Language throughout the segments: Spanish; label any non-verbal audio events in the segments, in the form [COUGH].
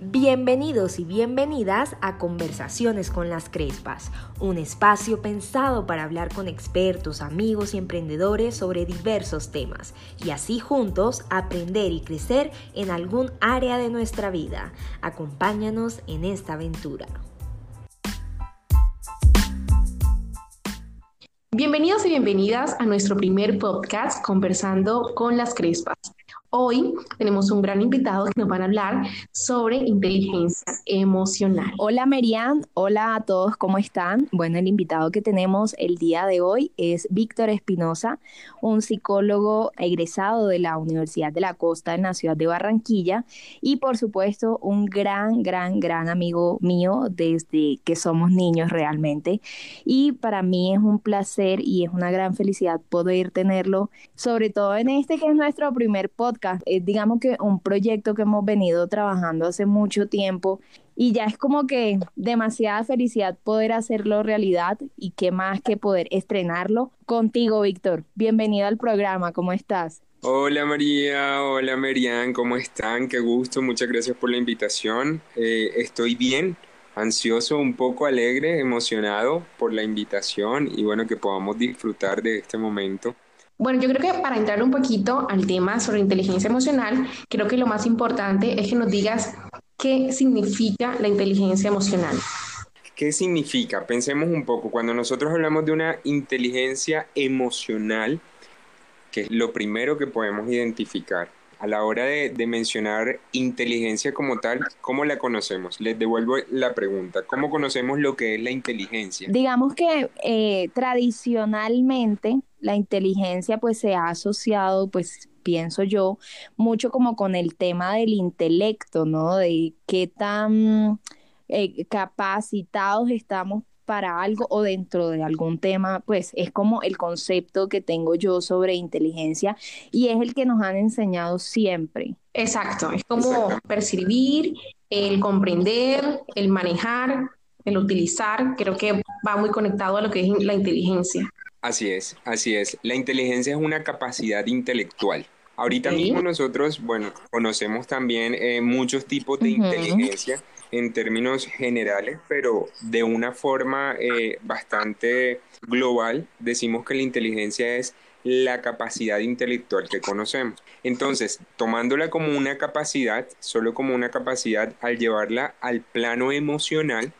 Bienvenidos y bienvenidas a Conversaciones con las Crespas, un espacio pensado para hablar con expertos, amigos y emprendedores sobre diversos temas y así juntos aprender y crecer en algún área de nuestra vida. Acompáñanos en esta aventura. Bienvenidos y bienvenidas a nuestro primer podcast Conversando con las Crespas. Hoy tenemos un gran invitado que nos van a hablar sobre inteligencia emocional. Hola Merian, hola a todos, ¿cómo están? Bueno, el invitado que tenemos el día de hoy es Víctor Espinosa, un psicólogo egresado de la Universidad de la Costa en la ciudad de Barranquilla y por supuesto un gran, gran, gran amigo mío desde que somos niños realmente. Y para mí es un placer y es una gran felicidad poder tenerlo, sobre todo en este que es nuestro primer podcast es digamos que un proyecto que hemos venido trabajando hace mucho tiempo y ya es como que demasiada felicidad poder hacerlo realidad y qué más que poder estrenarlo contigo, Víctor. Bienvenido al programa, ¿cómo estás? Hola María, hola Merian, ¿cómo están? Qué gusto, muchas gracias por la invitación. Eh, estoy bien, ansioso, un poco alegre, emocionado por la invitación y bueno, que podamos disfrutar de este momento. Bueno, yo creo que para entrar un poquito al tema sobre inteligencia emocional, creo que lo más importante es que nos digas qué significa la inteligencia emocional. ¿Qué significa? Pensemos un poco. Cuando nosotros hablamos de una inteligencia emocional, que es lo primero que podemos identificar, a la hora de, mencionar inteligencia como tal, ¿cómo la conocemos? Les devuelvo la pregunta. ¿Cómo conocemos lo que es la inteligencia? Digamos que eh, tradicionalmente la inteligencia pues se ha asociado pues pienso yo mucho como con el tema del intelecto, ¿no? De qué tan eh, capacitados estamos para algo o dentro de algún tema, pues es como el concepto que tengo yo sobre inteligencia y es el que nos han enseñado siempre. Exacto, es como percibir, el comprender, el manejar, el utilizar, creo que va muy conectado a lo que es la inteligencia. Así es, así es. La inteligencia es una capacidad intelectual. Ahorita mismo nosotros, bueno, conocemos también eh, muchos tipos de inteligencia en términos generales, pero de una forma eh, bastante global, decimos que la inteligencia es la capacidad intelectual que conocemos. Entonces, tomándola como una capacidad, solo como una capacidad, al llevarla al plano emocional,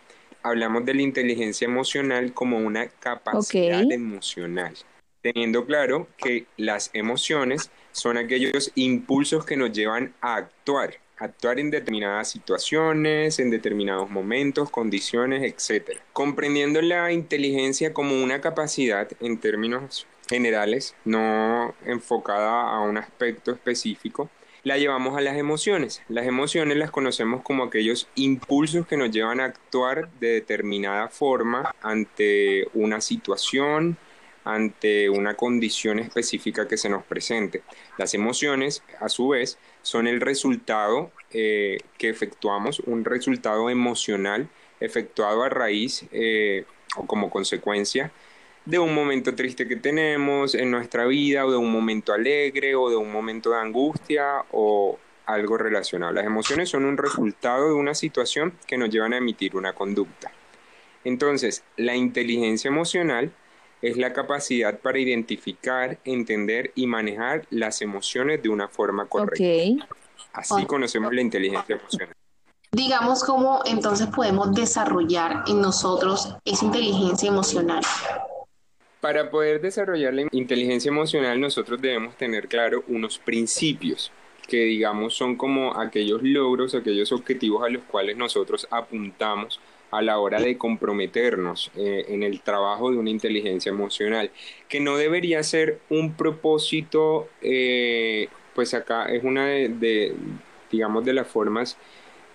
hablamos de la inteligencia emocional como una capacidad emocional, teniendo claro que las emociones son aquellos impulsos que nos llevan a actuar actuar en determinadas situaciones, en determinados momentos, condiciones, etc. Comprendiendo la inteligencia como una capacidad en términos generales, no enfocada a un aspecto específico, la llevamos a las emociones. Las emociones las conocemos como aquellos impulsos que nos llevan a actuar de determinada forma ante una situación, ante una condición específica que se nos presente. Las emociones, a su vez, son el resultado eh, que efectuamos, un resultado emocional efectuado a raíz eh, o como consecuencia de un momento triste que tenemos en nuestra vida o de un momento alegre o de un momento de angustia o algo relacionado. Las emociones son un resultado de una situación que nos llevan a emitir una conducta. Entonces, la inteligencia emocional es la capacidad para identificar, entender y manejar las emociones de una forma correcta. Así conocemos la inteligencia emocional. Digamos cómo entonces podemos desarrollar en nosotros esa inteligencia emocional. Para poder desarrollar la inteligencia emocional nosotros debemos tener claro unos principios que digamos son como aquellos logros, aquellos objetivos a los cuales nosotros apuntamos a la hora de comprometernos eh, en el trabajo de una inteligencia emocional, que no debería ser un propósito, eh, pues acá es una de, digamos, de las formas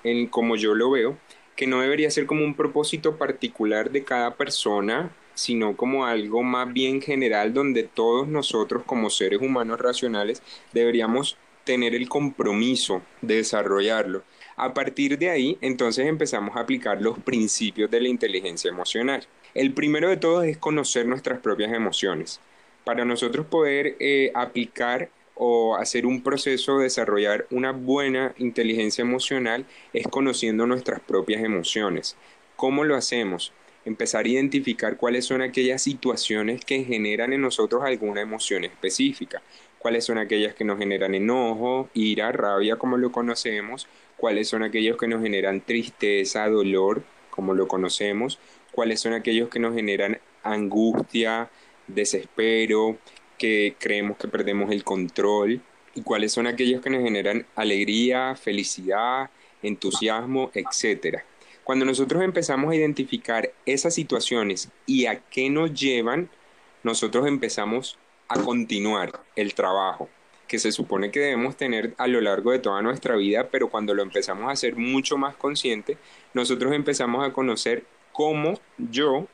en como yo lo veo, que no debería ser como un propósito particular de cada persona, sino como algo más bien general donde todos nosotros como seres humanos racionales deberíamos tener el compromiso de desarrollarlo. A partir de ahí, entonces empezamos a aplicar los principios de la inteligencia emocional. El primero de todos es conocer nuestras propias emociones. Para nosotros poder eh, aplicar o hacer un proceso, desarrollar una buena inteligencia emocional es conociendo nuestras propias emociones. ¿Cómo lo hacemos? Empezar a identificar cuáles son aquellas situaciones que generan en nosotros alguna emoción específica, cuáles son aquellas que nos generan enojo, ira, rabia, como lo conocemos, cuáles son aquellos que nos generan tristeza, dolor, como lo conocemos, cuáles son aquellos que nos generan angustia, desespero, que creemos que perdemos el control, y cuáles son aquellos que nos generan alegría, felicidad, entusiasmo, etc. Cuando nosotros empezamos a identificar esas situaciones y a qué nos llevan, nosotros empezamos a continuar el trabajo que se supone que debemos tener a lo largo de toda nuestra vida, pero cuando lo empezamos a hacer mucho más consciente, nosotros empezamos a conocer cómo yo,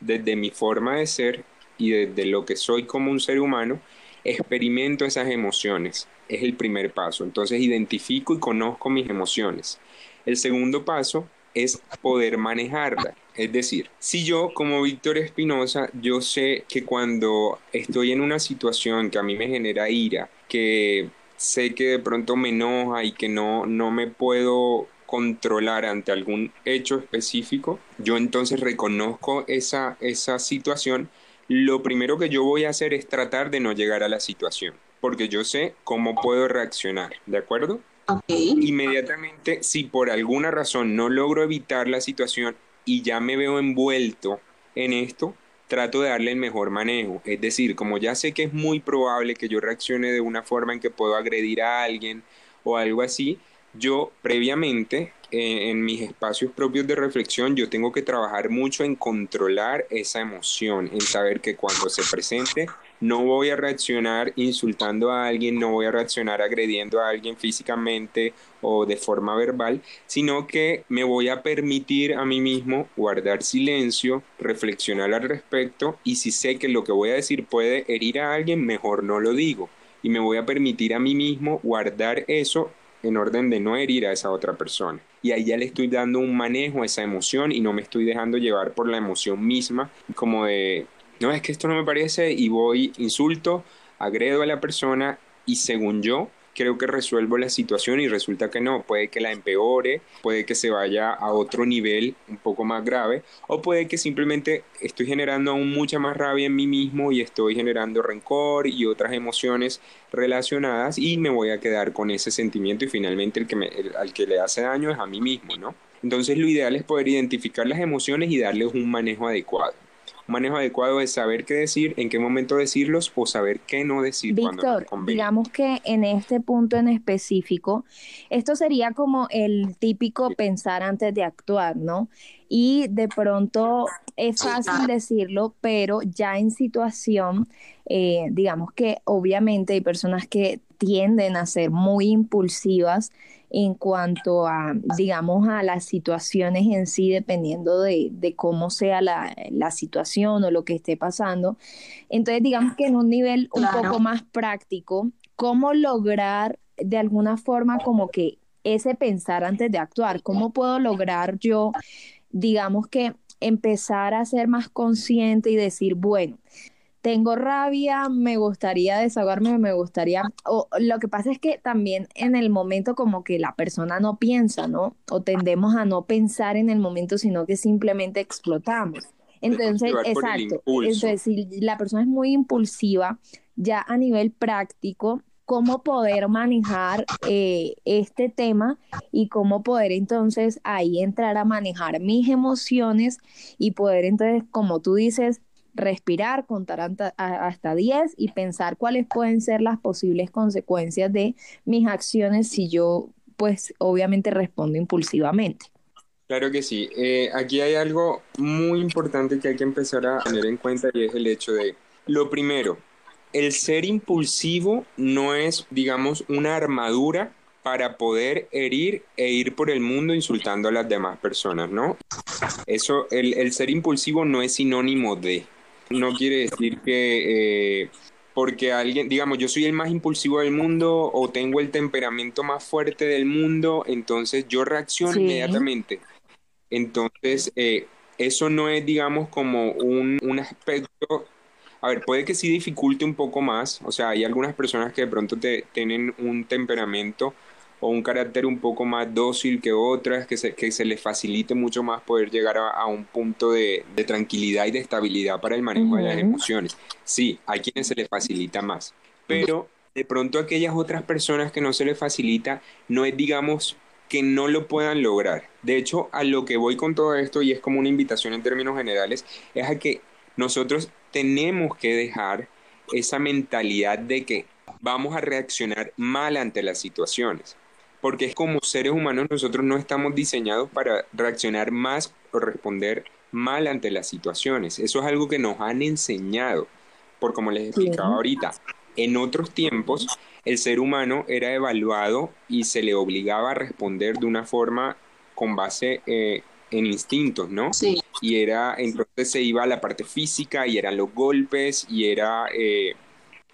desde mi forma de ser y desde lo que soy como un ser humano, experimento esas emociones. Es el primer paso. Entonces identifico y conozco mis emociones. El segundo paso es poder manejarla. Es decir, si yo como Víctor Espinosa, yo sé que cuando estoy en una situación que a mí me genera ira, que sé que de pronto me enoja y que no, no me puedo controlar ante algún hecho específico, yo entonces reconozco esa, esa situación, lo primero que yo voy a hacer es tratar de no llegar a la situación, porque yo sé cómo puedo reaccionar, ¿de acuerdo? Inmediatamente, si por alguna razón no logro evitar la situación y ya me veo envuelto en esto, trato de darle el mejor manejo. Es decir, como ya sé que es muy probable que yo reaccione de una forma en que puedo agredir a alguien o algo así, yo previamente eh, en mis espacios propios de reflexión yo tengo que trabajar mucho en controlar esa emoción, en saber que cuando se presente no voy a reaccionar insultando a alguien, no voy a reaccionar agrediendo a alguien físicamente o de forma verbal, sino que me voy a permitir a mí mismo guardar silencio, reflexionar al respecto y si sé que lo que voy a decir puede herir a alguien, mejor no lo digo. Y me voy a permitir a mí mismo guardar eso en orden de no herir a esa otra persona. Y ahí ya le estoy dando un manejo a esa emoción y no me estoy dejando llevar por la emoción misma, como de no es que esto no me parece y voy, insulto, agredo a la persona y según yo creo que resuelvo la situación y resulta que no, puede que la empeore, puede que se vaya a otro nivel un poco más grave o puede que simplemente estoy generando aún mucha más rabia en mí mismo y estoy generando rencor y otras emociones relacionadas y me voy a quedar con ese sentimiento y finalmente el que me, al que le hace daño es a mí mismo, ¿no? Entonces lo ideal es poder identificar las emociones y darles un manejo adecuado manejo adecuado es saber qué decir, en qué momento decirlos o saber qué no decir. Víctor, digamos que en este punto en específico, esto sería como el típico pensar antes de actuar, ¿no? Y de pronto es fácil decirlo, pero ya en situación, eh, digamos que obviamente hay personas que tienden a ser muy impulsivas en cuanto a, digamos, a las situaciones en sí, dependiendo de, cómo sea la, situación o lo que esté pasando. Entonces, digamos que en un nivel un poco más práctico, ¿cómo lograr de alguna forma como que ese pensar antes de actuar? ¿Cómo puedo lograr yo, digamos que empezar a ser más consciente y decir, bueno, tengo rabia, me gustaría desahogarme, me gustaría, o lo que pasa es que también en el momento como que la persona no piensa, ¿no? O tendemos a no pensar en el momento, sino que simplemente explotamos. Entonces, exacto. Entonces, si la persona es muy impulsiva, ya a nivel práctico, cómo poder manejar eh, este tema y cómo poder entonces ahí entrar a manejar mis emociones y poder entonces, como tú dices, respirar, contar hasta 10 y pensar cuáles pueden ser las posibles consecuencias de mis acciones si yo, pues, obviamente respondo impulsivamente. Claro que sí. Eh, aquí hay algo muy importante que hay que empezar a tener en cuenta y es el hecho de, lo primero, el ser impulsivo no es, digamos, una armadura para poder herir e ir por el mundo insultando a las demás personas, ¿no? Eso, el, el ser impulsivo no es sinónimo de no quiere decir que eh, porque alguien, digamos, yo soy el más impulsivo del mundo o tengo el temperamento más fuerte del mundo, entonces yo reacciono inmediatamente. Entonces, eh, eso no es, digamos, como un, un aspecto a ver, puede que sí dificulte un poco más, o sea, hay algunas personas que de pronto te, tienen un temperamento o un carácter un poco más dócil que otras, que se, que se les facilite mucho más poder llegar a, un punto de, tranquilidad y de estabilidad para el manejo de las emociones. Sí, hay quienes se les facilita más, pero de pronto aquellas otras personas que no se les facilita, no es, digamos, que no lo puedan lograr. De hecho, a lo que voy con todo esto, y es como una invitación en términos generales, es a que nosotros tenemos que dejar esa mentalidad de que vamos a reaccionar mal ante las situaciones porque es como seres humanos nosotros no estamos diseñados para reaccionar más o responder mal ante las situaciones. Eso es algo que nos han enseñado, por como les explicaba ahorita. En otros tiempos, el ser humano era evaluado y se le obligaba a responder de una forma con base eh, en instintos, ¿no? Sí. Y era, entonces se iba a la parte física y eran los golpes y era eh,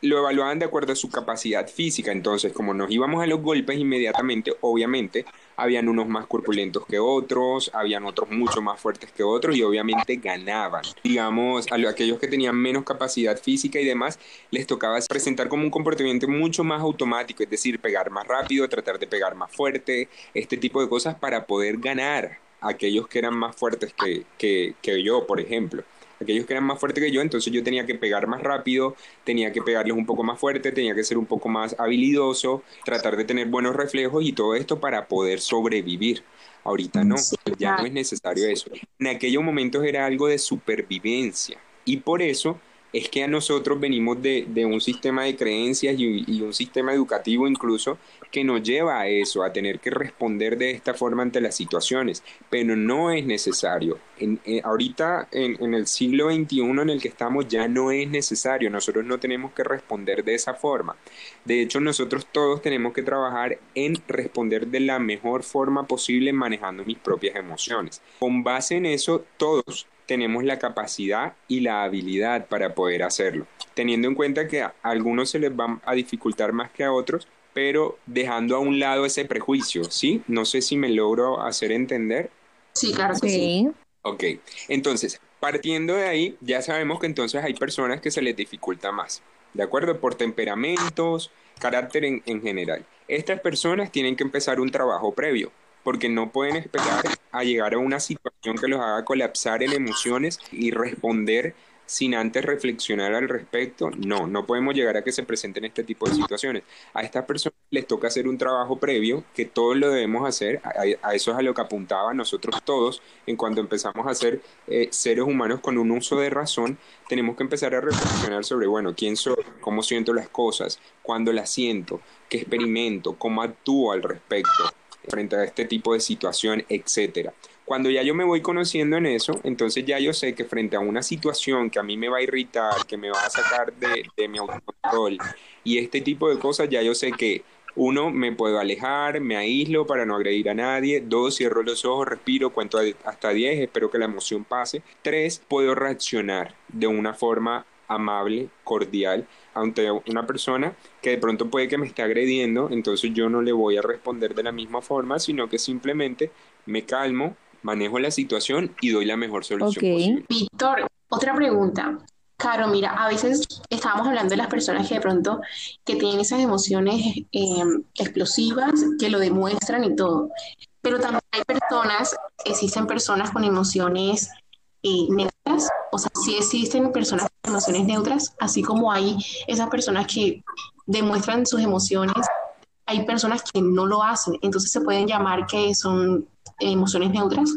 lo evaluaban de acuerdo a su capacidad física. Entonces, como nos íbamos a los golpes inmediatamente, obviamente, habían unos más corpulentos que otros, habían otros mucho más fuertes que otros y obviamente ganaban. Digamos, a aquellos que tenían menos capacidad física y demás, les tocaba presentar como un comportamiento mucho más automático, es decir, pegar más rápido, tratar de pegar más fuerte, este tipo de cosas para poder ganar a aquellos que eran más fuertes que, que, que yo, por ejemplo aquellos que eran más fuertes que yo, entonces yo tenía que pegar más rápido, tenía que pegarles un poco más fuerte, tenía que ser un poco más habilidoso, tratar de tener buenos reflejos y todo esto para poder sobrevivir. Ahorita no, ya no es necesario eso. En aquellos momentos era algo de supervivencia y por eso es que a nosotros venimos de, un sistema de creencias y, un sistema educativo incluso que nos lleva a eso, a tener que responder de esta forma ante las situaciones, pero no es necesario. En, eh, ahorita en, en, el siglo XXI en el que estamos ya no es necesario, nosotros no tenemos que responder de esa forma. De hecho, nosotros todos tenemos que trabajar en responder de la mejor forma posible manejando mis propias emociones. Con base en eso, todos tenemos la capacidad y la habilidad para poder hacerlo, teniendo en cuenta que a algunos se les va a dificultar más que a otros, pero dejando a un lado ese prejuicio, ¿sí? No sé si me logro hacer entender. Sí, claro que sí. Ok, entonces, partiendo de ahí, ya sabemos que entonces hay personas que se les dificulta más, ¿de acuerdo? Por temperamentos, carácter en, en general. Estas personas tienen que empezar un trabajo previo porque no pueden esperar a llegar a una situación que los haga colapsar en emociones y responder sin antes reflexionar al respecto. No, no podemos llegar a que se presenten este tipo de situaciones. A estas personas les toca hacer un trabajo previo que todos lo debemos hacer. A, eso es a lo que apuntaba nosotros todos en cuanto empezamos a ser eh, seres humanos con un uso de razón. Tenemos que empezar a reflexionar sobre, bueno, quién soy, cómo siento las cosas, cuándo las siento, qué experimento, cómo actúo al respecto frente a este tipo de situación, etcétera. Cuando ya yo me voy conociendo en eso, entonces ya yo sé que frente a una situación que a mí me va a irritar, que me va a sacar de, de mi autocontrol y este tipo de cosas, ya yo sé que uno, me puedo alejar, me aíslo para no agredir a nadie. Dos, cierro los ojos, respiro, cuento hasta diez, espero que la emoción pase. Tres, puedo reaccionar de una forma amable, cordial, ante una persona que de pronto puede que me esté agrediendo, entonces yo no le voy a responder de la misma forma, sino que simplemente me calmo, manejo la situación y doy la mejor solución posible. Víctor, otra pregunta. Claro, mira, a veces estábamos hablando de las personas que de pronto que tienen esas emociones eh, explosivas, que lo demuestran y todo. Pero también hay personas, existen personas con emociones eh, neutras, o sea, sí existen personas con emociones neutras, así como hay esas personas que demuestran sus emociones, hay personas que no lo hacen, entonces se pueden llamar que son emociones neutras.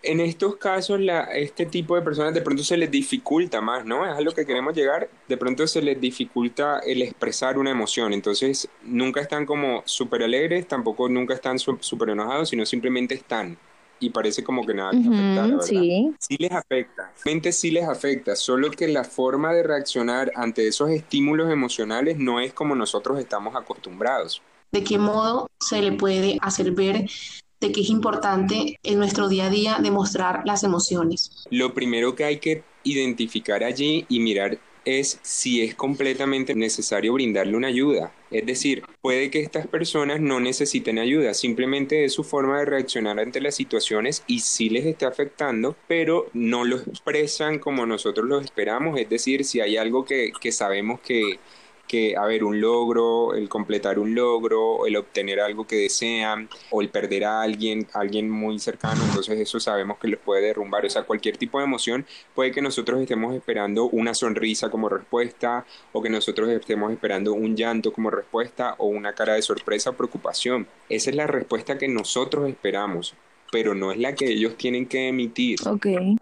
En estos casos, la, este tipo de personas de pronto se les dificulta más, ¿no? Es a lo que queremos llegar. De pronto se les dificulta el expresar una emoción. Entonces, nunca están como súper alegres, tampoco nunca están súper enojados, sino simplemente están y parece como que nada les afecta, Sí. sí les afecta, realmente sí les afecta, solo que la forma de reaccionar ante esos estímulos emocionales no es como nosotros estamos acostumbrados. ¿De qué modo se le puede hacer ver de que es importante en nuestro día a día demostrar las emociones? Lo primero que hay que identificar allí y mirar es si es completamente necesario brindarle una ayuda. Es decir, puede que estas personas no necesiten ayuda, simplemente es su forma de reaccionar ante las situaciones y sí les está afectando, pero no lo expresan como nosotros lo esperamos. Es decir, si hay algo que, que sabemos que, que, a ver, un logro, el completar un logro, el obtener algo que desean, o el perder a alguien, alguien muy cercano, entonces eso sabemos que les puede derrumbar. O sea, cualquier tipo de emoción puede que nosotros estemos esperando una sonrisa como respuesta, o que nosotros estemos esperando un llanto como respuesta, o una cara de sorpresa o preocupación. Esa es la respuesta que nosotros esperamos pero no es la que ellos tienen que emitir.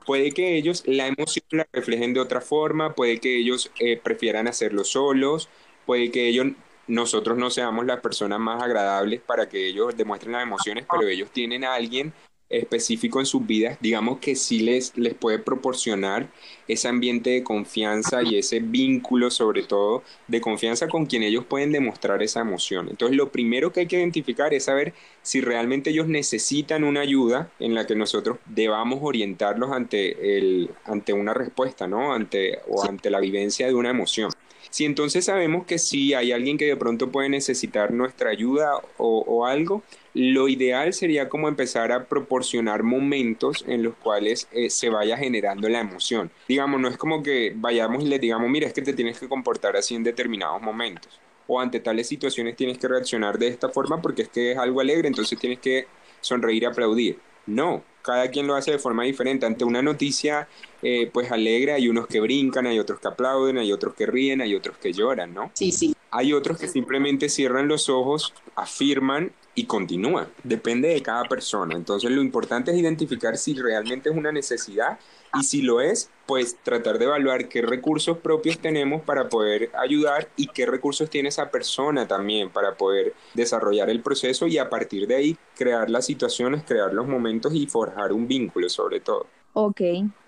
Puede que ellos la emoción la reflejen de otra forma, puede que ellos eh, prefieran hacerlo solos, puede que ellos nosotros no seamos las personas más agradables para que ellos demuestren las emociones, pero ellos tienen a alguien específico en sus vidas, digamos que sí les, les puede proporcionar ese ambiente de confianza y ese vínculo sobre todo de confianza con quien ellos pueden demostrar esa emoción. Entonces lo primero que hay que identificar es saber si realmente ellos necesitan una ayuda en la que nosotros debamos orientarlos ante, el, ante una respuesta, ¿no? Ante, o ante la vivencia de una emoción. Si entonces sabemos que si hay alguien que de pronto puede necesitar nuestra ayuda o, algo, lo ideal sería como empezar a proporcionar momentos en los cuales eh, se vaya generando la emoción. Digamos, no es como que vayamos y le digamos, mira, es que te tienes que comportar así en determinados momentos. O ante tales situaciones tienes que reaccionar de esta forma porque es que es algo alegre, entonces tienes que sonreír y aplaudir. No, cada quien lo hace de forma diferente. Ante una noticia eh, pues alegre hay unos que brincan, hay otros que aplauden, hay otros que ríen, hay otros que lloran, ¿no? Sí, sí. Hay otros que simplemente cierran los ojos, afirman y continúa. Depende de cada persona. Entonces lo importante es identificar si realmente es una necesidad y si lo es, pues tratar de evaluar qué recursos propios tenemos para poder ayudar y qué recursos tiene esa persona también para poder desarrollar el proceso y a partir de ahí crear las situaciones, crear los momentos y forjar un vínculo sobre todo. Ok,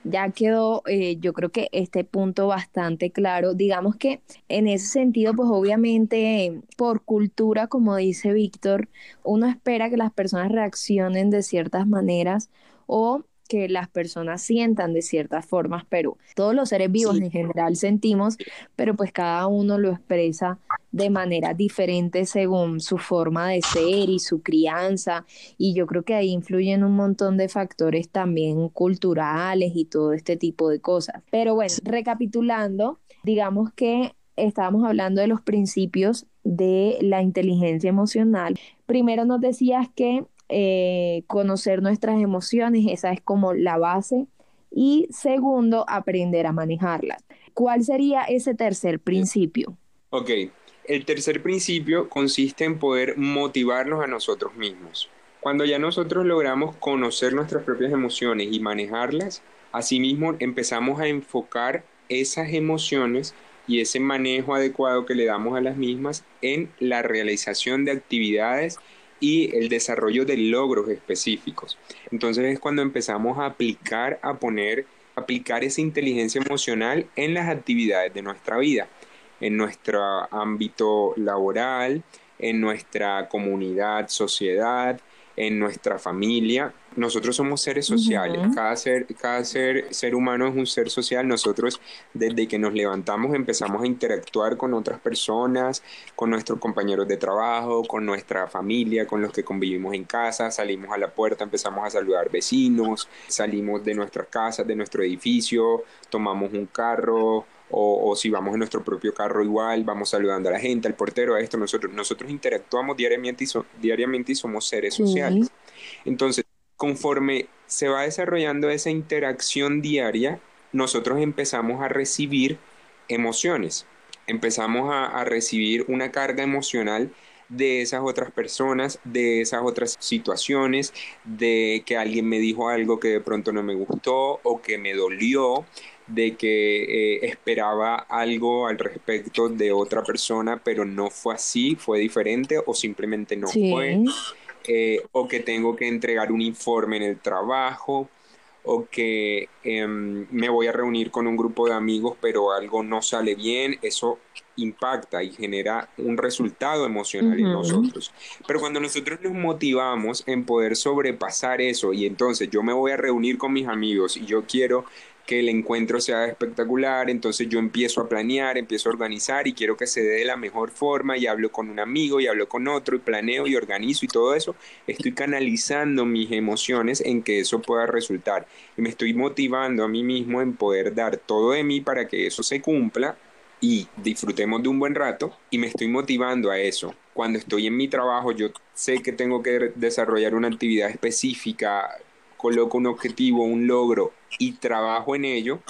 ya quedó, eh, yo creo que este punto bastante claro. Digamos que en ese sentido, pues obviamente por cultura, como dice Víctor, uno espera que las personas reaccionen de ciertas maneras o que las personas sientan de ciertas formas, pero todos los seres vivos en general sentimos, pero pues cada uno lo expresa de manera diferente según su forma de ser y su crianza, y yo creo que ahí influyen un montón de factores también culturales y todo este tipo de cosas. Pero bueno, recapitulando, digamos que estábamos hablando de los principios de la inteligencia emocional. Primero nos decías que eh, conocer nuestras emociones, esa es como la base. Y segundo, aprender a manejarlas. ¿Cuál sería ese tercer principio? Ok, el tercer principio consiste en poder motivarnos a nosotros mismos. Cuando ya nosotros logramos conocer nuestras propias emociones y manejarlas, asimismo empezamos a enfocar esas emociones y ese manejo adecuado que le damos a las mismas en la realización de actividades y el desarrollo de logros específicos. Entonces es cuando empezamos a aplicar, a poner, aplicar esa inteligencia emocional en las actividades de nuestra vida, en nuestro ámbito laboral, en nuestra comunidad, sociedad, en nuestra familia. Nosotros somos seres sociales, cada, ser, cada ser, ser humano es un ser social. Nosotros desde que nos levantamos empezamos a interactuar con otras personas, con nuestros compañeros de trabajo, con nuestra familia, con los que convivimos en casa, salimos a la puerta, empezamos a saludar vecinos, salimos de nuestras casas, de nuestro edificio, tomamos un carro, o, si vamos en nuestro propio carro igual, vamos saludando a la gente, al portero, a esto, nosotros, nosotros interactuamos diariamente y, diariamente y somos seres sociales. Entonces, conforme se va desarrollando esa interacción diaria, nosotros empezamos a recibir emociones, empezamos a, a recibir una carga emocional de esas otras personas, de esas otras situaciones, de que alguien me dijo algo que de pronto no me gustó o que me dolió, de que eh, esperaba algo al respecto de otra persona, pero no fue así, fue diferente o simplemente no fue, eh, o que tengo que entregar un informe en el trabajo, o que em, me voy a reunir con un grupo de amigos, pero algo no sale bien, eso impacta y genera un resultado emocional en nosotros. Pero cuando nosotros nos motivamos en poder sobrepasar eso y entonces yo me voy a reunir con mis amigos y yo quiero que el encuentro sea espectacular, entonces yo empiezo a planear, empiezo a organizar y quiero que se dé de la mejor forma y hablo con un amigo y hablo con otro y planeo y organizo y todo eso, estoy canalizando mis emociones en que eso pueda resultar y me estoy motivando a mí mismo en poder dar todo de mí para que eso se cumpla y disfrutemos de un buen rato y me estoy motivando a eso. Cuando estoy en mi trabajo, yo sé que tengo que desarrollar una actividad específica, coloco un objetivo, un logro y trabajo en ello,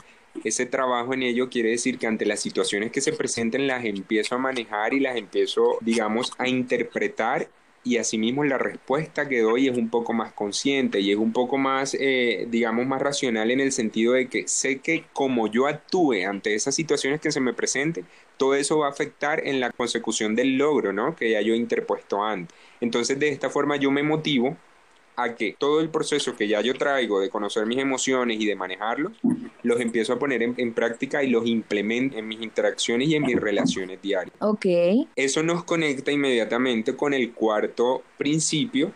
ese trabajo en ello quiere decir que ante las situaciones que se presenten las empiezo a manejar y las empiezo, digamos, a interpretar y asimismo la respuesta que doy es un poco más consciente y es un poco más, eh, digamos, más racional en el sentido de que sé que como yo actúe ante esas situaciones que se me presenten, todo eso va a afectar en la consecución del logro, ¿no? Que ya yo he interpuesto antes. Entonces, de esta forma yo me motivo a que todo el proceso que ya yo traigo de conocer mis emociones y de manejarlos, los empiezo a poner en, práctica y los implemento en mis interacciones y en mis relaciones diarias. Ok. Eso nos conecta inmediatamente con el cuarto principio,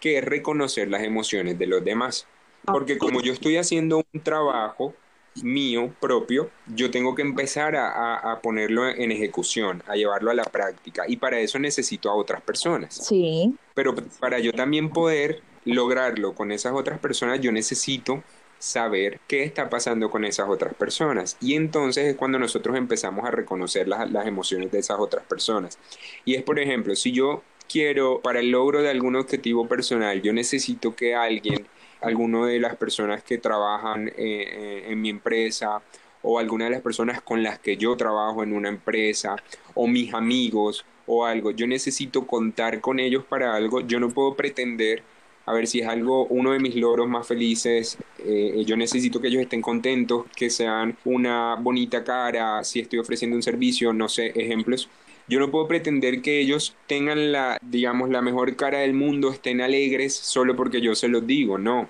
que es reconocer las emociones de los demás. Porque como yo estoy haciendo un trabajo mío propio, yo tengo que empezar a, ponerlo en ejecución, a llevarlo a la práctica. Y para eso necesito a otras personas. Sí. Pero para yo también poder lograrlo con esas otras personas, yo necesito saber qué está pasando con esas otras personas. Y entonces es cuando nosotros empezamos a reconocer las, las, emociones de esas otras personas. Y es, por ejemplo, si yo quiero, para el logro de algún objetivo personal, yo necesito que alguien, alguno de las personas que trabajan eh, eh, en mi empresa, o alguna de las personas con las que yo trabajo en una empresa, o mis amigos, o algo, yo necesito contar con ellos para algo, yo no puedo pretender a ver si es algo, uno de mis logros más felices. Eh, yo necesito que ellos estén contentos, que sean una bonita cara, si estoy ofreciendo un servicio, no sé, ejemplos. Yo no puedo pretender que ellos tengan la, digamos, la mejor cara del mundo, estén alegres solo porque yo se los digo, no.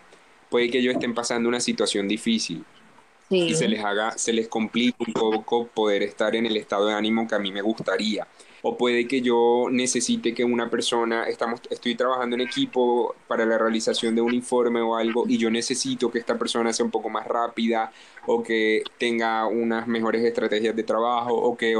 Puede que ellos estén pasando una situación difícil. Y se les haga, se les complique un poco poder estar en el estado de ánimo que a mí me gustaría. O puede que yo necesite que una persona, estamos, estoy trabajando en equipo para la realización de un informe o algo y yo necesito que esta persona sea un poco más rápida o que tenga unas mejores estrategias de trabajo o que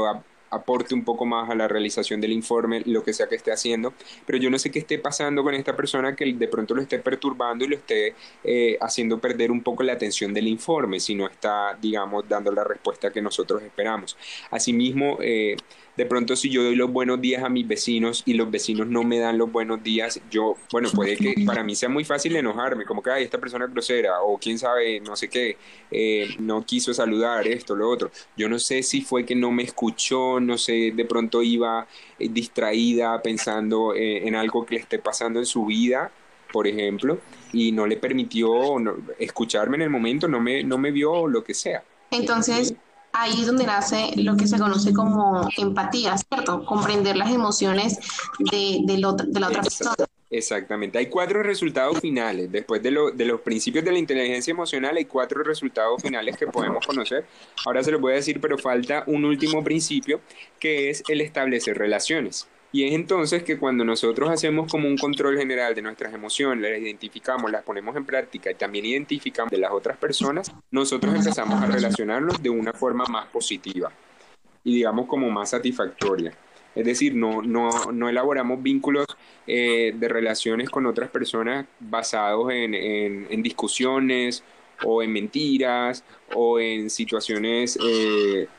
aporte un poco más a la realización del informe, lo que sea que esté haciendo, pero yo no sé qué esté pasando con esta persona que de pronto lo esté perturbando y lo esté eh, haciendo perder un poco la atención del informe, si no está, digamos, dando la respuesta que nosotros esperamos. Asimismo, eh, de pronto si yo doy los buenos días a mis vecinos y los vecinos no me dan los buenos días, yo, bueno, puede que para mí sea muy fácil enojarme, como que, ay, esta persona grosera, o quién sabe, no sé qué, eh, no quiso saludar, esto, lo otro. Yo no sé si fue que no me escuchó, no sé, de pronto iba eh, distraída pensando eh, en algo que le esté pasando en su vida, por ejemplo, y no le permitió escucharme en el momento, no me, no me vio lo que sea. Entonces, ahí es donde nace lo que se conoce como empatía, ¿cierto? Comprender las emociones de, de, de la otra persona. Exactamente. Hay cuatro resultados finales. Después de, lo, de los principios de la inteligencia emocional, hay cuatro resultados finales que podemos conocer. Ahora se los voy a decir, pero falta un último principio, que es el establecer relaciones. Y es entonces que cuando nosotros hacemos como un control general de nuestras emociones, las identificamos, las ponemos en práctica y también identificamos de las otras personas, nosotros empezamos a relacionarnos de una forma más positiva y digamos como más satisfactoria. Es decir, no, no, no elaboramos vínculos eh, de relaciones con otras personas basados en, en, discusiones o en mentiras o en situaciones, eh,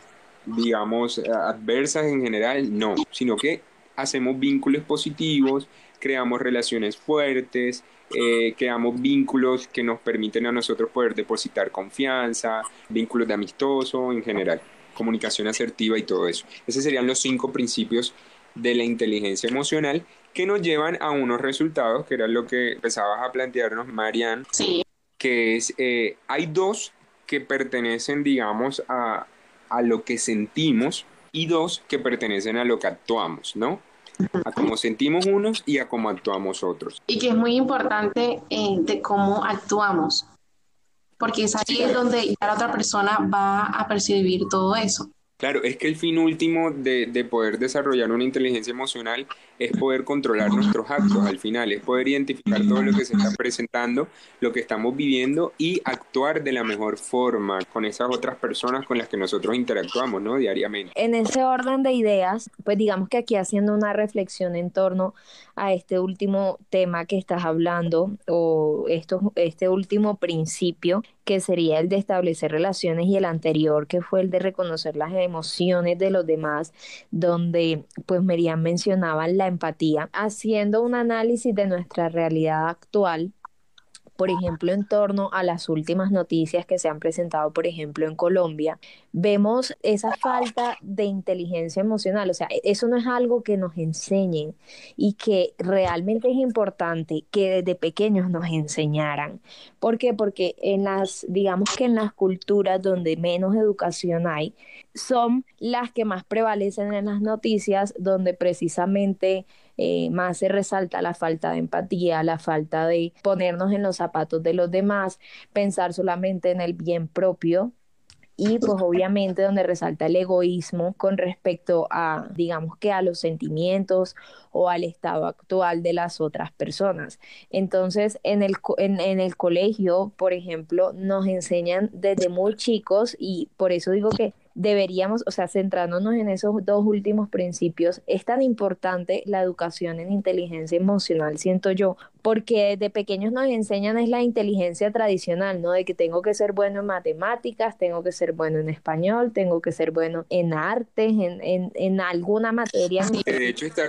digamos, adversas en general, no, sino que hacemos vínculos positivos, creamos relaciones fuertes, eh, creamos vínculos que nos permiten a nosotros poder depositar confianza, vínculos de amistoso en general, comunicación asertiva y todo eso. Esos serían los cinco principios de la inteligencia emocional que nos llevan a unos resultados, que era lo que empezabas a plantearnos, Marianne, sí. que es, eh, hay dos que pertenecen, digamos, a, a lo que sentimos y dos que pertenecen a lo que actuamos, ¿no? a cómo sentimos unos y a cómo actuamos otros. Y que es muy importante eh, de cómo actuamos, porque es ahí donde la otra persona va a percibir todo eso. Claro, es que el fin último de, de, poder desarrollar una inteligencia emocional es poder controlar nuestros actos al final, es poder identificar todo lo que se está presentando, lo que estamos viviendo y actuar de la mejor forma con esas otras personas con las que nosotros interactuamos, ¿no? Diariamente. En ese orden de ideas, pues digamos que aquí haciendo una reflexión en torno a este último tema que estás hablando o esto, este último principio que sería el de establecer relaciones y el anterior que fue el de reconocer las emociones de los demás, donde pues Merian mencionaba la empatía, haciendo un análisis de nuestra realidad actual por ejemplo, en torno a las últimas noticias que se han presentado, por ejemplo, en Colombia, vemos esa falta de inteligencia emocional. O sea, e-, eso no es algo que nos enseñen y que realmente es importante que desde pequeños nos enseñaran. ¿Por qué? Porque en las, digamos que en las culturas donde menos educación hay, son las que más prevalecen en las noticias, donde precisamente eh, más se resalta la falta de empatía, la falta de ponernos en los zapatos de los demás, pensar solamente en el bien propio y pues obviamente donde resalta el egoísmo con respecto a, digamos que a los sentimientos o al estado actual de las otras personas. Entonces, en el, en, en el colegio, por ejemplo, nos enseñan desde muy chicos y por eso digo que deberíamos, o sea, centrándonos en esos dos últimos principios, es tan importante la educación en inteligencia emocional, siento yo, porque de pequeños nos enseñan es la inteligencia tradicional, ¿no? De que tengo que ser bueno en matemáticas, tengo que ser bueno en español, tengo que ser bueno en artes, en, en, en alguna materia. De hecho, está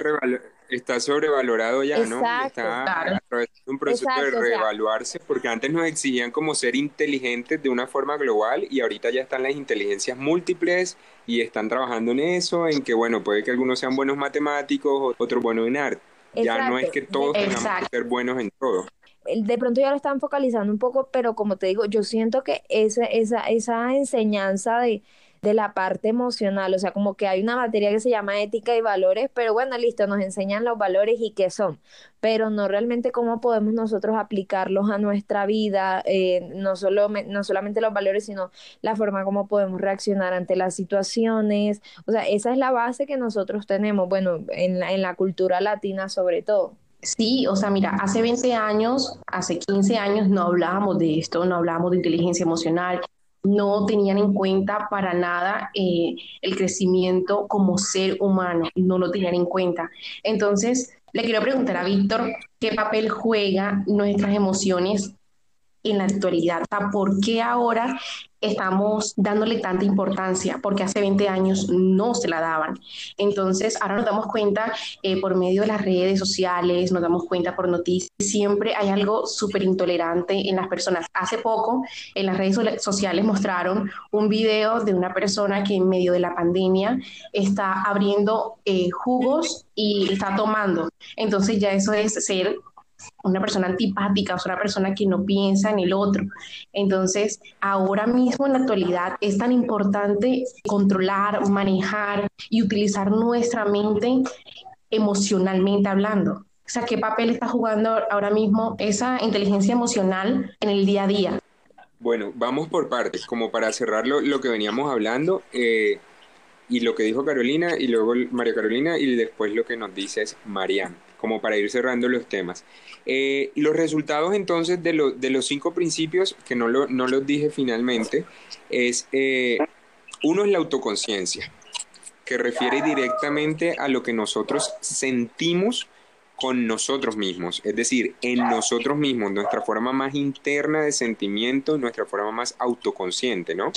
está sobrevalorado ya, ¿no? Está a través de un proceso de reevaluarse, porque antes nos exigían como ser inteligentes de una forma global y ahorita ya están las inteligencias múltiples y están trabajando en eso, en que, bueno, puede que algunos sean buenos matemáticos, otros buenos en arte. Ya no es que todos tengamos que ser buenos en todo. De pronto ya lo están focalizando un poco, pero como te digo, yo siento que esa, esa, esa enseñanza de, de la parte emocional, o sea, como que hay una materia que se llama ética y valores, pero bueno, listo, nos enseñan los valores y qué son, pero no realmente cómo podemos nosotros aplicarlos a nuestra vida, eh, no, solo, no solamente los valores, sino la forma como podemos reaccionar ante las situaciones, o sea, esa es la base que nosotros tenemos, bueno, en la, en la cultura latina sobre todo. Sí, o sea, mira, hace 20 años, hace 15 años no hablábamos de esto, no hablábamos de inteligencia emocional, no tenían en cuenta para nada eh, el crecimiento como ser humano, no lo tenían en cuenta. Entonces, le quiero preguntar a Víctor, ¿qué papel juega nuestras emociones en la actualidad? ¿Por qué ahora estamos dándole tanta importancia? Porque hace 20 años no se la daban. Entonces, ahora nos damos cuenta eh, por medio de las redes sociales, nos damos cuenta por noticias, siempre hay algo súper intolerante en las personas. Hace poco, en las redes sociales mostraron un video de una persona que en medio de la pandemia está abriendo eh, jugos y está tomando. Entonces, ya eso es ser una persona antipática, o una persona que no piensa en el otro. Entonces, ahora mismo en la actualidad es tan importante controlar, manejar y utilizar nuestra mente emocionalmente hablando. O sea, ¿qué papel está jugando ahora mismo esa inteligencia emocional en el día a día? Bueno, vamos por partes, como para cerrar lo, que veníamos hablando eh, y lo que dijo Carolina y luego María Carolina y después lo que nos dice es Mariana como para ir cerrando los temas. Eh, los resultados entonces de, los cinco principios, que no, lo, no los dije finalmente, es eh, uno es la autoconciencia, que refiere directamente a lo que nosotros sentimos con nosotros mismos, es decir, en nosotros mismos, nuestra forma más interna de sentimiento, nuestra forma más autoconsciente, ¿no?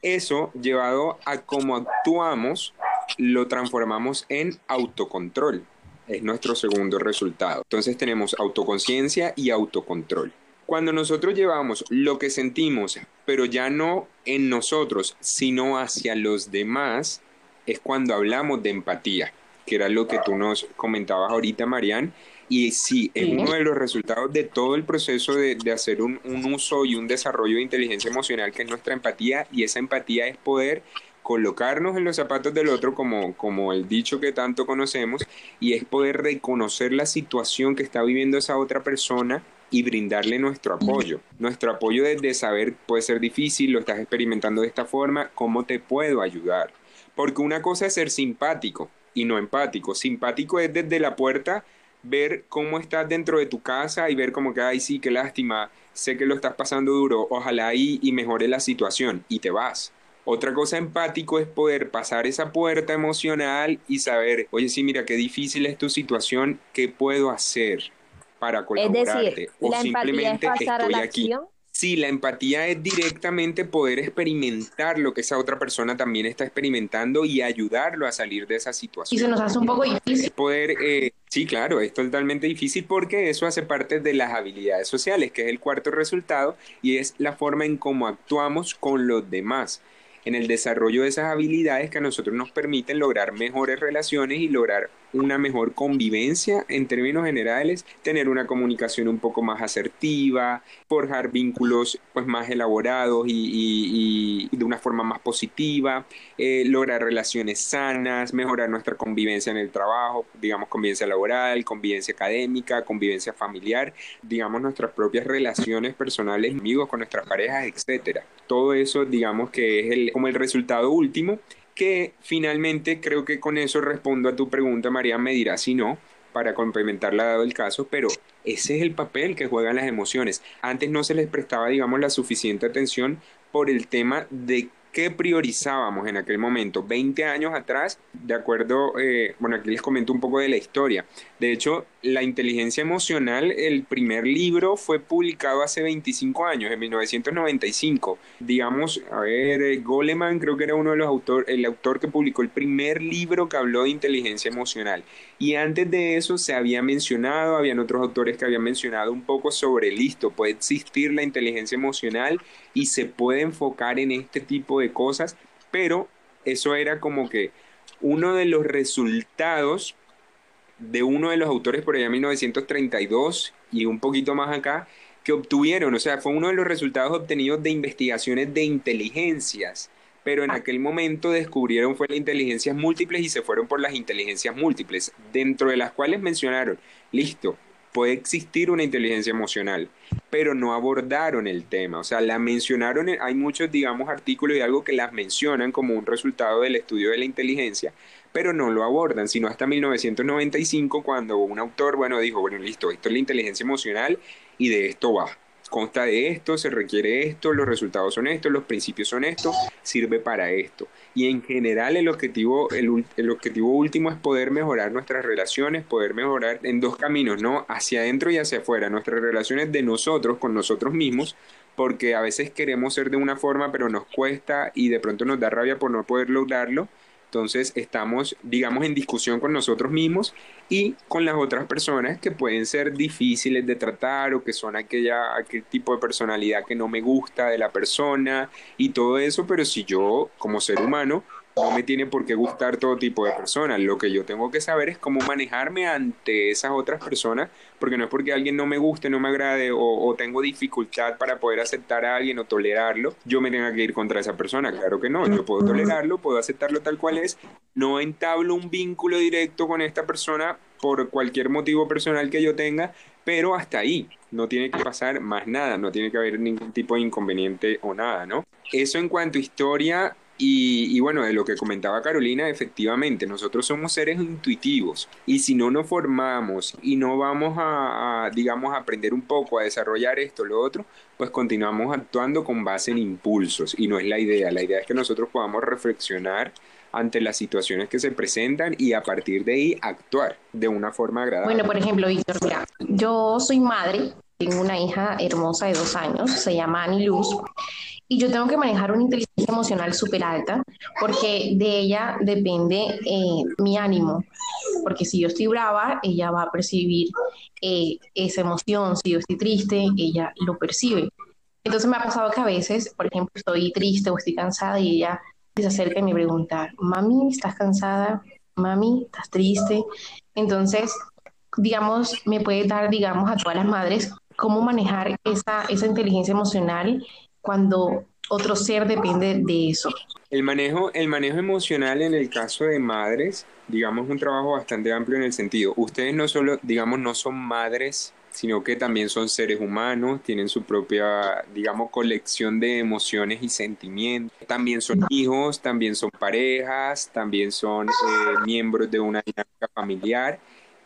Eso llevado a cómo actuamos, lo transformamos en autocontrol es nuestro segundo resultado. Entonces tenemos autoconciencia y autocontrol. Cuando nosotros llevamos lo que sentimos, pero ya no en nosotros, sino hacia los demás, es cuando hablamos de empatía, que era lo que tú nos comentabas ahorita, Marian. Y sí, es uno de los resultados de todo el proceso de, hacer un, un uso y un desarrollo de inteligencia emocional, que es nuestra empatía, y esa empatía es poder colocarnos en los zapatos del otro, como, como el dicho que tanto conocemos, y es poder reconocer la situación que está viviendo esa otra persona y brindarle nuestro apoyo. Nuestro apoyo desde saber puede ser difícil, lo estás experimentando de esta forma, ¿cómo te puedo ayudar? Porque una cosa es ser simpático, y no empático. Simpático es desde la puerta ver cómo estás dentro de tu casa y ver como que, ay, sí, qué lástima, sé que lo estás pasando duro, ojalá ahí y mejore la situación y te vas. Otra cosa empático es poder pasar esa puerta emocional y saber, oye, sí, mira, qué difícil es tu situación, ¿qué puedo hacer para colaborarte? Es decir, o la simplemente es pasar estoy a la aquí. Acción Sí, la empatía es directamente poder experimentar lo que esa otra persona también está experimentando y ayudarlo a salir de esa situación. Y se nos hace un poco difícil. Poder, eh, sí, claro, es totalmente difícil porque eso hace parte de las habilidades sociales, que es el cuarto resultado, y es la forma en cómo actuamos con los demás en el desarrollo de esas habilidades que a nosotros nos permiten lograr mejores relaciones y lograr una mejor convivencia en términos generales, tener una comunicación un poco más asertiva, forjar vínculos pues más elaborados y, de una forma más positiva, eh, lograr relaciones sanas, mejorar nuestra convivencia en el trabajo, digamos convivencia laboral, convivencia académica, convivencia familiar, digamos nuestras propias relaciones personales, amigos con nuestras parejas, etcétera. Todo eso digamos que es el, como el resultado último que finalmente creo que con eso respondo a tu pregunta, María, me dirá si no, para complementarla dado el caso, pero ese es el papel que juegan las emociones. Antes no se les prestaba, digamos, la suficiente atención por el tema de qué priorizábamos en aquel momento. 20 años atrás, de acuerdo, eh, bueno, aquí les comento un poco de la historia. De hecho, la inteligencia emocional, el primer libro fue publicado hace 25 años, en 1995. Digamos, a ver, eh, Goleman creo que era uno de los autores, el autor que publicó el primer libro que habló de inteligencia emocional. Y antes de eso se había mencionado, habían otros autores que habían mencionado un poco sobre, listo, puede existir la inteligencia emocional y se puede enfocar en este tipo de cosas, pero eso era como que uno de los resultados de uno de los autores por allá en 1932 y un poquito más acá, que obtuvieron, o sea, fue uno de los resultados obtenidos de investigaciones de inteligencias, pero en aquel momento descubrieron fue las inteligencias múltiples y se fueron por las inteligencias múltiples, dentro de las cuales mencionaron, listo, puede existir una inteligencia emocional, pero no abordaron el tema, o sea, la mencionaron, hay muchos, digamos, artículos y algo que las mencionan como un resultado del estudio de la inteligencia, pero no lo abordan, sino hasta 1995 cuando un autor, bueno, dijo, bueno, listo, esto es la inteligencia emocional y de esto va. Consta de esto, se requiere esto, los resultados son estos, los principios son estos, sirve para esto. Y en general el objetivo, el, el objetivo último es poder mejorar nuestras relaciones, poder mejorar en dos caminos, ¿no? Hacia adentro y hacia afuera, nuestras relaciones de nosotros con nosotros mismos, porque a veces queremos ser de una forma, pero nos cuesta y de pronto nos da rabia por no poder lograrlo entonces estamos, digamos, en discusión con nosotros mismos y con las otras personas que pueden ser difíciles de tratar o que son aquella, aquel tipo de personalidad que no me gusta de la persona y todo eso, pero si yo como ser humano no me tiene por qué gustar todo tipo de personas. Lo que yo tengo que saber es cómo manejarme ante esas otras personas, porque no es porque alguien no me guste, no me agrade o, tengo dificultad para poder aceptar a alguien o tolerarlo, yo me tenga que ir contra esa persona. Claro que no, yo puedo tolerarlo, puedo aceptarlo tal cual es, no entablo un vínculo directo con esta persona por cualquier motivo personal que yo tenga, pero hasta ahí no tiene que pasar más nada, no tiene que haber ningún tipo de inconveniente o nada, ¿no? Eso en cuanto a historia, y, bueno, de lo que comentaba Carolina, efectivamente, nosotros somos seres intuitivos y si no nos formamos y no vamos a, digamos, a aprender un poco a desarrollar esto, lo otro, pues continuamos actuando con base en impulsos y no es la idea. La idea es que nosotros podamos reflexionar ante las situaciones que se presentan y a partir de ahí actuar de una forma agradable. Bueno, por ejemplo, Víctor, mira, yo soy madre, tengo una hija hermosa de dos años, se llama Ani Luz, y yo tengo que manejar una inteligencia emocional súper alta porque de ella depende eh, mi ánimo. Porque si yo estoy brava, ella va a percibir eh, esa emoción. Si yo estoy triste, ella lo percibe. Entonces me ha pasado que a veces, por ejemplo, estoy triste o estoy cansada y ella se acerca y me pregunta, mami, ¿estás cansada? Mami, ¿estás triste? Entonces, digamos, me puede dar, digamos, a todas las madres cómo manejar esa, esa inteligencia emocional cuando otro ser depende de eso. El manejo, el manejo emocional en el caso de madres, digamos, un trabajo bastante amplio en el sentido, ustedes no solo, digamos, no son madres sino que también son seres humanos, tienen su propia, digamos, colección de emociones y sentimientos. También son hijos, también son parejas, también son eh, miembros de una dinámica familiar.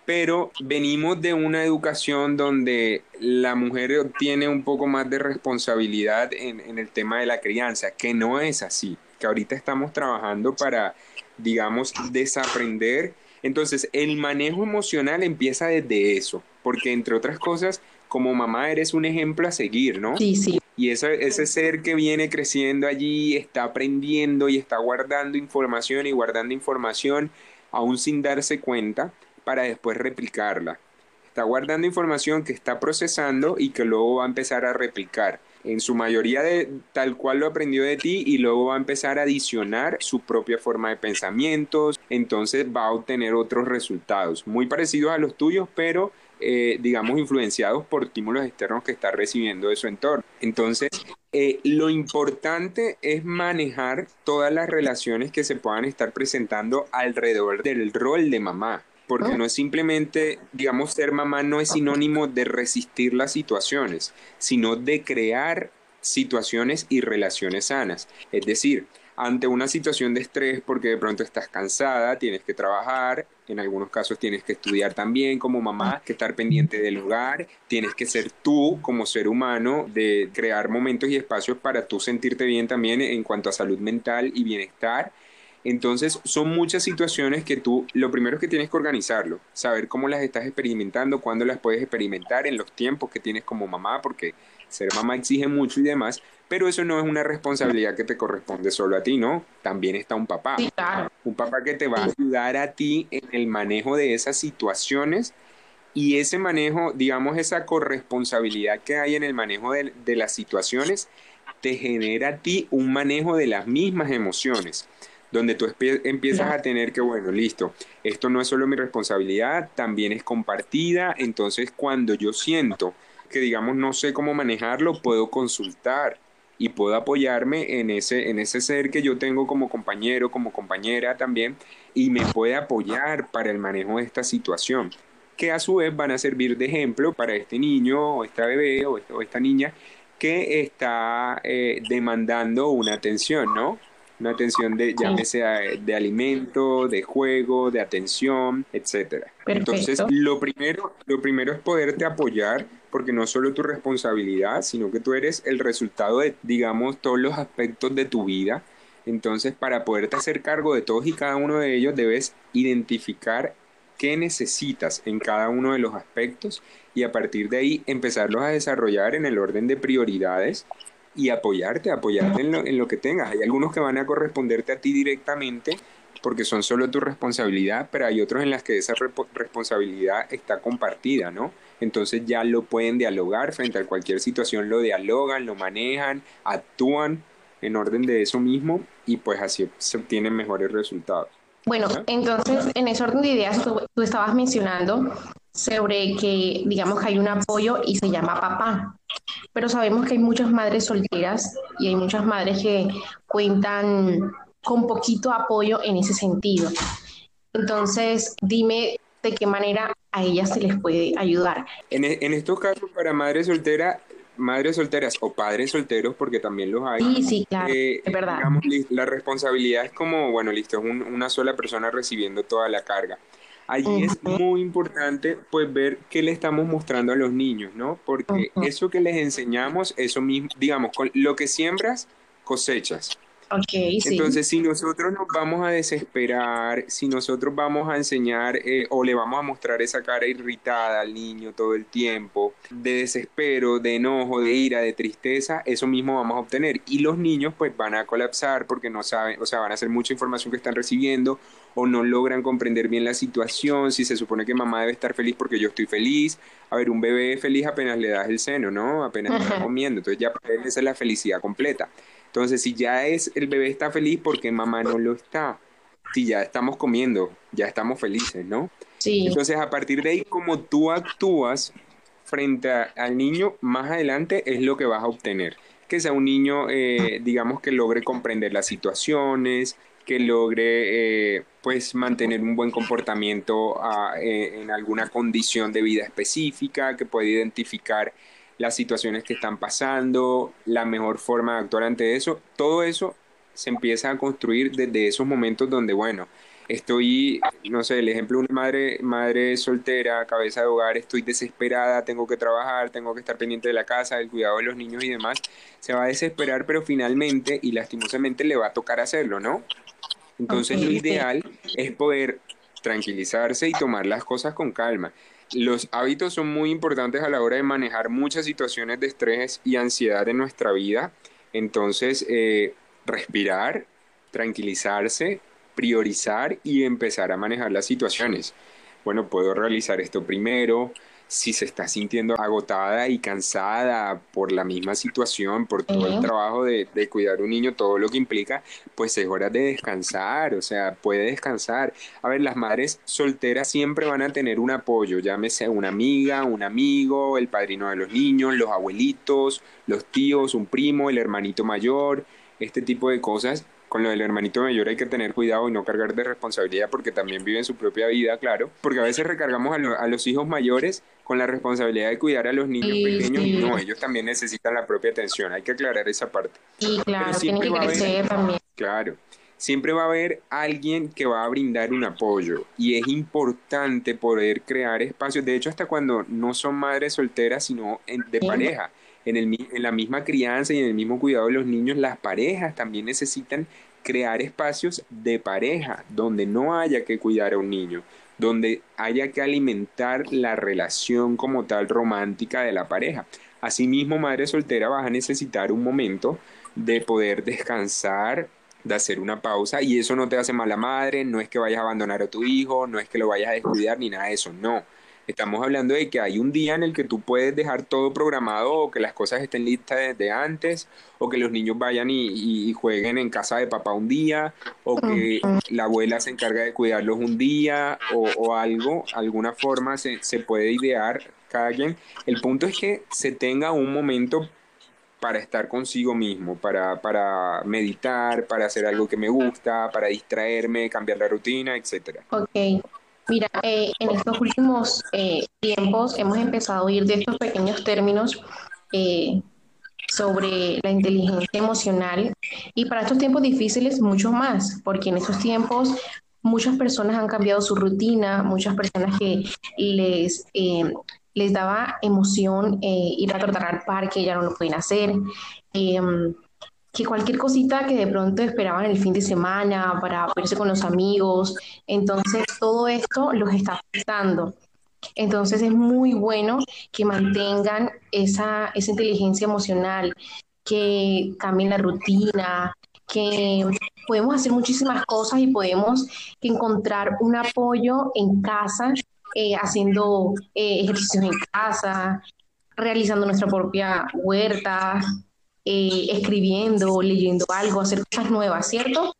Pero venimos de una educación donde la mujer tiene un poco más de responsabilidad en, en el tema de la crianza, que no es así, que ahorita estamos trabajando para, digamos, desaprender entonces, el manejo emocional empieza desde eso, porque entre otras cosas, como mamá eres un ejemplo a seguir, ¿no? Sí, sí. Y ese, ese ser que viene creciendo allí, está aprendiendo y está guardando información y guardando información aún sin darse cuenta para después replicarla. Está guardando información que está procesando y que luego va a empezar a replicar en su mayoría de tal cual lo aprendió de ti y luego va a empezar a adicionar su propia forma de pensamientos, entonces va a obtener otros resultados muy parecidos a los tuyos, pero eh, digamos influenciados por estímulos externos que está recibiendo de su entorno. Entonces, eh, lo importante es manejar todas las relaciones que se puedan estar presentando alrededor del rol de mamá porque no es simplemente, digamos, ser mamá no es sinónimo de resistir las situaciones, sino de crear situaciones y relaciones sanas. Es decir, ante una situación de estrés porque de pronto estás cansada, tienes que trabajar, en algunos casos tienes que estudiar también como mamá, que estar pendiente del hogar, tienes que ser tú como ser humano de crear momentos y espacios para tú sentirte bien también en cuanto a salud mental y bienestar entonces, son muchas situaciones que tú, lo primero es que tienes que organizarlo, saber cómo las estás experimentando, cuándo las puedes experimentar, en los tiempos que tienes como mamá, porque ser mamá exige mucho y demás, pero eso no es una responsabilidad que te corresponde solo a ti, ¿no? También está un papá. Un papá que te va a ayudar a ti en el manejo de esas situaciones y ese manejo, digamos, esa corresponsabilidad que hay en el manejo de, de las situaciones, te genera a ti un manejo de las mismas emociones donde tú empiezas a tener que, bueno, listo, esto no es solo mi responsabilidad, también es compartida, entonces cuando yo siento que, digamos, no sé cómo manejarlo, puedo consultar y puedo apoyarme en ese, en ese ser que yo tengo como compañero, como compañera también, y me puede apoyar para el manejo de esta situación que a su vez van a servir de ejemplo para este niño o esta bebé o esta, niña que está eh, demandando una atención, ¿no? Una atención de, llámese de alimento, de juego, de atención, etcétera. Entonces, lo primero, lo primero es poderte apoyar, porque no solo tu responsabilidad, sino que tú eres el resultado de, digamos, todos los aspectos de tu vida. Entonces, para poderte hacer cargo de todos y cada uno de ellos, debes identificar qué necesitas en cada uno de los aspectos y a partir de ahí empezarlos a desarrollar en el orden de prioridades y apoyarte, apoyarte en lo, en lo que tengas. Hay algunos que van a corresponderte a ti directamente porque son solo tu responsabilidad, pero hay otros en las que esa responsabilidad está compartida, ¿no? Entonces ya lo pueden dialogar frente a cualquier situación, lo dialogan, lo manejan, actúan en orden de eso mismo y pues así se obtienen mejores resultados. Bueno, entonces en ese orden de ideas tú, tú estabas mencionando sobre que digamos que hay un apoyo y se llama papá pero sabemos que hay muchas madres solteras y hay muchas madres que cuentan con poquito apoyo en ese sentido. Entonces, dime de qué manera a ellas se les puede ayudar. En, e, estos casos, para madres solteras, madres solteras o padres solteros, porque también los hay. Sí, sí, claro, eh, es verdad. la responsabilidad es como, bueno, listo, es una sola persona recibiendo toda la carga. Allí es muy importante pues ver qué le estamos mostrando a los niños, ¿no? Porque eso que les enseñamos, eso mismo, digamos, con lo que siembras, cosechas. Okay, Entonces, si nosotros nos vamos a desesperar, si nosotros vamos a enseñar eh, o le vamos a mostrar esa cara irritada al niño todo el tiempo, de desespero, de enojo, de ira, de tristeza, eso mismo vamos a obtener. Y los niños pues van a colapsar porque no saben, o sea, van a hacer mucha información que están recibiendo o no logran comprender bien la situación, si se supone que mamá debe estar feliz porque yo estoy feliz. A ver, un bebé feliz apenas le das el seno, ¿no? Apenas está [LAUGHS] comiendo. Entonces ya esa es la felicidad completa. Entonces, si ya es el bebé está feliz, porque mamá no lo está? Si ya estamos comiendo, ya estamos felices, ¿no? Sí. Entonces, a partir de ahí, como tú actúas frente al niño, más adelante es lo que vas a obtener. Que sea un niño, eh, digamos, que logre comprender las situaciones, que logre eh, pues mantener un buen comportamiento ah, eh, en alguna condición de vida específica, que pueda identificar las situaciones que están pasando, la mejor forma de actuar ante eso. Todo eso se empieza a construir desde esos momentos donde, bueno, estoy, no sé, el ejemplo de una madre, madre soltera, cabeza de hogar, estoy desesperada, tengo que trabajar, tengo que estar pendiente de la casa, del cuidado de los niños y demás, se va a desesperar, pero finalmente y lastimosamente le va a tocar hacerlo, ¿no? Entonces lo ideal es poder tranquilizarse y tomar las cosas con calma. Los hábitos son muy importantes a la hora de manejar muchas situaciones de estrés y ansiedad en nuestra vida. Entonces, eh, respirar, tranquilizarse, priorizar y empezar a manejar las situaciones. Bueno, puedo realizar esto primero. Si se está sintiendo agotada y cansada por la misma situación, por todo el trabajo de, de cuidar un niño, todo lo que implica, pues es hora de descansar, o sea, puede descansar. A ver, las madres solteras siempre van a tener un apoyo, llámese una amiga, un amigo, el padrino de los niños, los abuelitos, los tíos, un primo, el hermanito mayor, este tipo de cosas con lo del hermanito mayor hay que tener cuidado y no cargar de responsabilidad porque también viven su propia vida, claro. Porque a veces recargamos a, los hijos mayores con la responsabilidad de cuidar a los niños pequeños y no, ellos también necesitan la propia atención. Hay que aclarar esa parte. Sí, claro, tienen que crecer también. Claro. Siempre va a haber alguien que va a brindar un apoyo y es importante poder crear espacios, de hecho hasta cuando no son madres solteras, sino de pareja en, el, en la misma crianza y en el mismo cuidado de los niños, las parejas también necesitan crear espacios de pareja donde no haya que cuidar a un niño, donde haya que alimentar la relación como tal romántica de la pareja. Asimismo, madre soltera, vas a necesitar un momento de poder descansar, de hacer una pausa y eso no te hace mala madre, no es que vayas a abandonar a tu hijo, no es que lo vayas a descuidar ni nada de eso, no. Estamos hablando de que hay un día en el que tú puedes dejar todo programado o que las cosas estén listas desde antes o que los niños vayan y, jueguen en casa de papá un día o que la abuela se encarga de cuidarlos un día o, algo, alguna forma se, se puede idear cada quien. El punto es que se tenga un momento para estar consigo mismo, para, para meditar, para hacer algo que me gusta, para distraerme, cambiar la rutina, etcétera. Ok. Mira, eh, en estos últimos eh, tiempos hemos empezado a oír de estos pequeños términos eh, sobre la inteligencia emocional y para estos tiempos difíciles mucho más, porque en estos tiempos muchas personas han cambiado su rutina, muchas personas que les, les daba emoción ir a tratar al parque, ya no lo pueden hacer que cualquier cosita que de pronto esperaban el fin de semana para verse con los amigos, entonces todo esto los está afectando. Entonces es muy bueno que mantengan esa, esa inteligencia emocional, que cambien la rutina, que podemos hacer muchísimas cosas y podemos encontrar un apoyo en casa, eh, haciendo eh, ejercicios en casa, realizando nuestra propia huerta, eh, escribiendo, leyendo algo, hacer cosas nuevas, ¿cierto?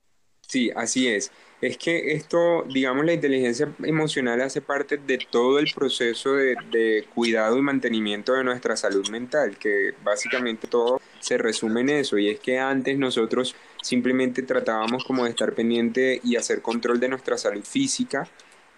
Sí, así es. Es que esto, digamos, la inteligencia emocional hace parte de todo el proceso de, de, cuidado y mantenimiento de nuestra salud mental, que básicamente todo se resume en eso. Y es que antes nosotros simplemente tratábamos como de estar pendiente y hacer control de nuestra salud física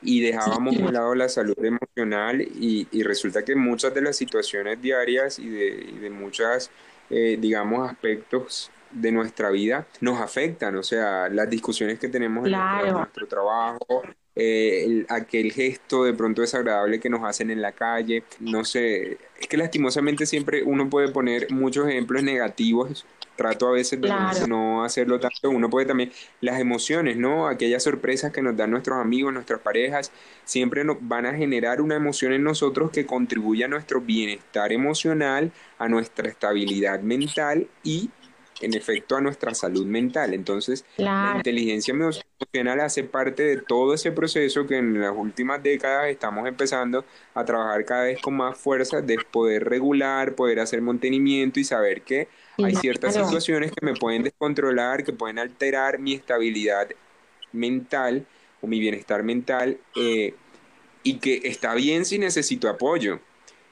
y dejábamos a un lado la salud emocional y, y, resulta que muchas de las situaciones diarias y de, y de muchas eh, digamos, aspectos de nuestra vida nos afectan, o sea, las discusiones que tenemos en nuestro, trabajo, eh, aquel gesto de pronto desagradable que nos hacen en la calle, no sé, es que lastimosamente siempre uno puede poner muchos ejemplos negativos trato a veces de no hacerlo tanto. Uno puede también, las emociones, ¿no? Aquellas sorpresas que nos dan nuestros amigos, nuestras parejas, siempre nos van a generar una emoción en nosotros que contribuye a nuestro bienestar emocional, a nuestra estabilidad mental y en efecto a nuestra salud mental. Entonces, la inteligencia emocional hace parte de todo ese proceso que en las últimas décadas estamos empezando a trabajar cada vez con más fuerza de poder regular, poder hacer mantenimiento y saber que hay ciertas situaciones que me pueden descontrolar, que pueden alterar mi estabilidad mental o mi bienestar mental eh, y que está bien si necesito apoyo.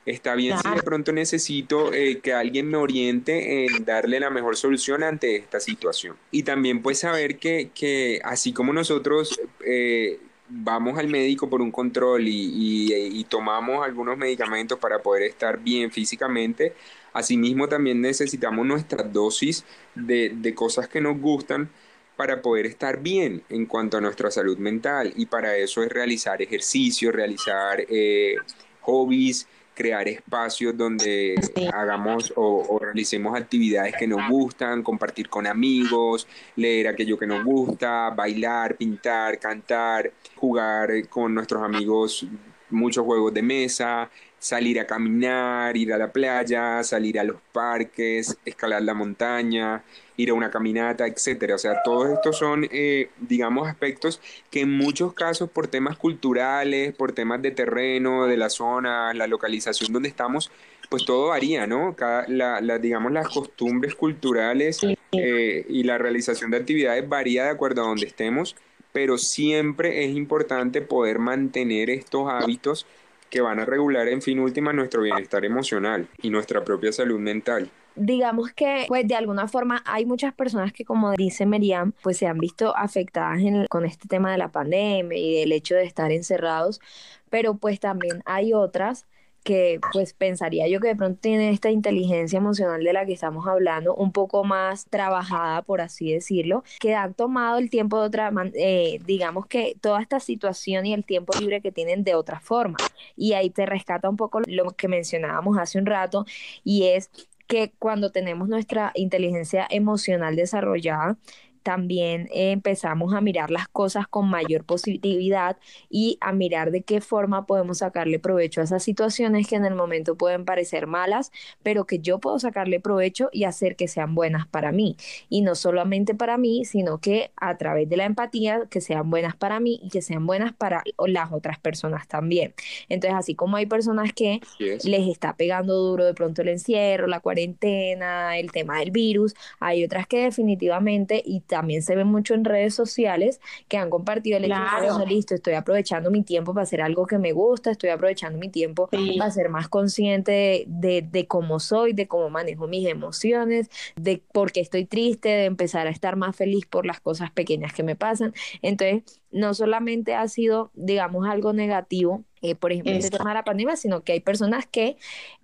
Está bien si de pronto necesito eh, que alguien me oriente en darle la mejor solución ante esta situación. Y también pues saber que, que así como nosotros eh, vamos al médico por un control y, y, tomamos algunos medicamentos para poder estar bien físicamente, asimismo también necesitamos nuestra dosis de, de cosas que nos gustan para poder estar bien en cuanto a nuestra salud mental. Y para eso es realizar ejercicio, realizar eh, hobbies, crear espacios donde hagamos o, realicemos actividades que nos gustan, compartir con amigos, leer aquello que nos gusta, bailar, pintar, cantar, jugar con nuestros amigos muchos juegos de mesa, salir a caminar, ir a la playa, salir a los parques, escalar la montaña, ir a una caminata, etcétera. O sea, todos estos son, eh, digamos, aspectos que en muchos casos por temas culturales, por temas de terreno, de la zona, la localización donde estamos, pues todo varía, ¿no? Cada, la, digamos, las costumbres culturales eh, y la realización de actividades varía de acuerdo a donde estemos, pero siempre es importante poder mantener estos hábitos que van a regular en fin última nuestro bienestar emocional y nuestra propia salud mental. Digamos que pues de alguna forma hay muchas personas que como dice Meriam pues se han visto afectadas con este tema de la pandemia y del hecho de estar encerrados pero pues también hay otras que pues pensaría yo que de pronto tienen esta inteligencia emocional de la que estamos hablando un poco más trabajada, por así decirlo, que han tomado el tiempo de otra, eh, digamos que toda esta situación y el tiempo libre que tienen de otra forma. Y ahí te rescata un poco lo que mencionábamos hace un rato y es que cuando tenemos nuestra inteligencia emocional desarrollada, también empezamos a mirar las cosas con mayor positividad y a mirar de qué forma podemos sacarle provecho a esas situaciones que en el momento pueden parecer malas, pero que yo puedo sacarle provecho y hacer que sean buenas para mí. Y no solamente para mí, sino que a través de la empatía, que sean buenas para mí y que sean buenas para las otras personas también. Entonces, así como hay personas que les está pegando duro de pronto el encierro, la cuarentena, el tema del virus, hay otras que definitivamente y también se ve mucho en redes sociales que han compartido el hecho de, listo, estoy aprovechando mi tiempo para hacer algo que me gusta, estoy aprovechando mi tiempo para ser más consciente de, de, cómo soy, de cómo manejo mis emociones, de por qué estoy triste, de empezar a estar más feliz por las cosas pequeñas que me pasan. Entonces, no solamente ha sido, digamos, algo negativo, eh, por ejemplo, este tema de la pandemia, sino que hay personas que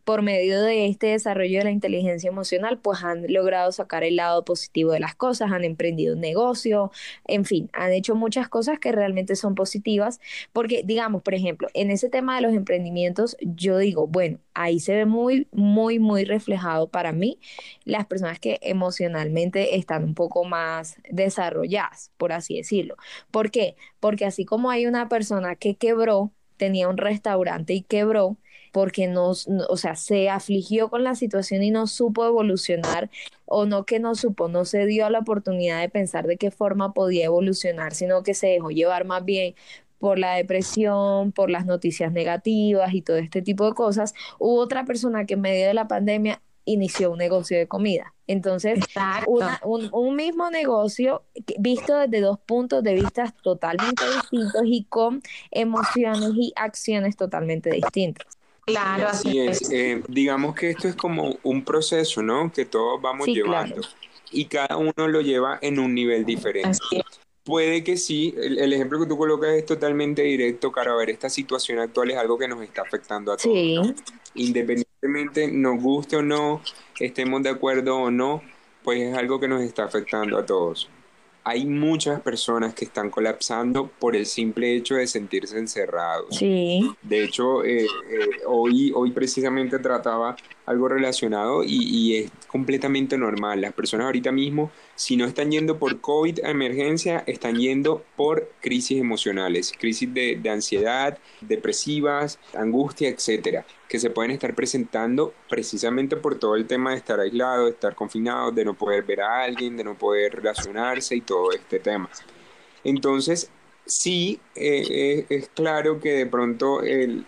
por medio de este desarrollo de la inteligencia emocional, pues han logrado sacar el lado positivo de las cosas, han emprendido un negocio, en fin, han hecho muchas cosas que realmente son positivas, porque digamos, por ejemplo, en ese tema de los emprendimientos, yo digo, bueno, ahí se ve muy, muy, muy reflejado para mí las personas que emocionalmente están un poco más desarrolladas, por así decirlo. ¿Por qué? Porque así como hay una persona que quebró, tenía un restaurante y quebró, porque no, o sea, se afligió con la situación y no supo evolucionar o no que no supo, no se dio la oportunidad de pensar de qué forma podía evolucionar, sino que se dejó llevar más bien por la depresión, por las noticias negativas y todo este tipo de cosas. Hubo otra persona que en medio de la pandemia inició un negocio de comida. Entonces, un, un, mismo negocio visto desde dos puntos de vista totalmente distintos y con emociones y acciones totalmente distintas. Claro, así es. Eh, digamos que esto es como un proceso, ¿no? Que todos vamos llevando. Y cada uno lo lleva en un nivel diferente. Puede que sí, el, ejemplo que tú colocas es totalmente directo, cara, a ver, esta situación actual es algo que nos está afectando a todos. Sí. Independientemente nos guste o no, estemos de acuerdo o no, pues es algo que nos está afectando a todos hay muchas personas que están colapsando por el simple hecho de sentirse encerrados. Sí. De hecho, eh, eh, hoy, hoy precisamente trataba algo relacionado y, es completamente normal. Las personas ahorita mismo, si no están yendo por COVID a emergencia, están yendo por crisis emocionales, crisis de, ansiedad, depresivas, angustia, etcétera, que se pueden estar presentando precisamente por todo el tema de estar aislado, de estar confinado, de no poder ver a alguien, de no poder relacionarse y todo este tema. Entonces, sí, eh, eh, es claro que de pronto el,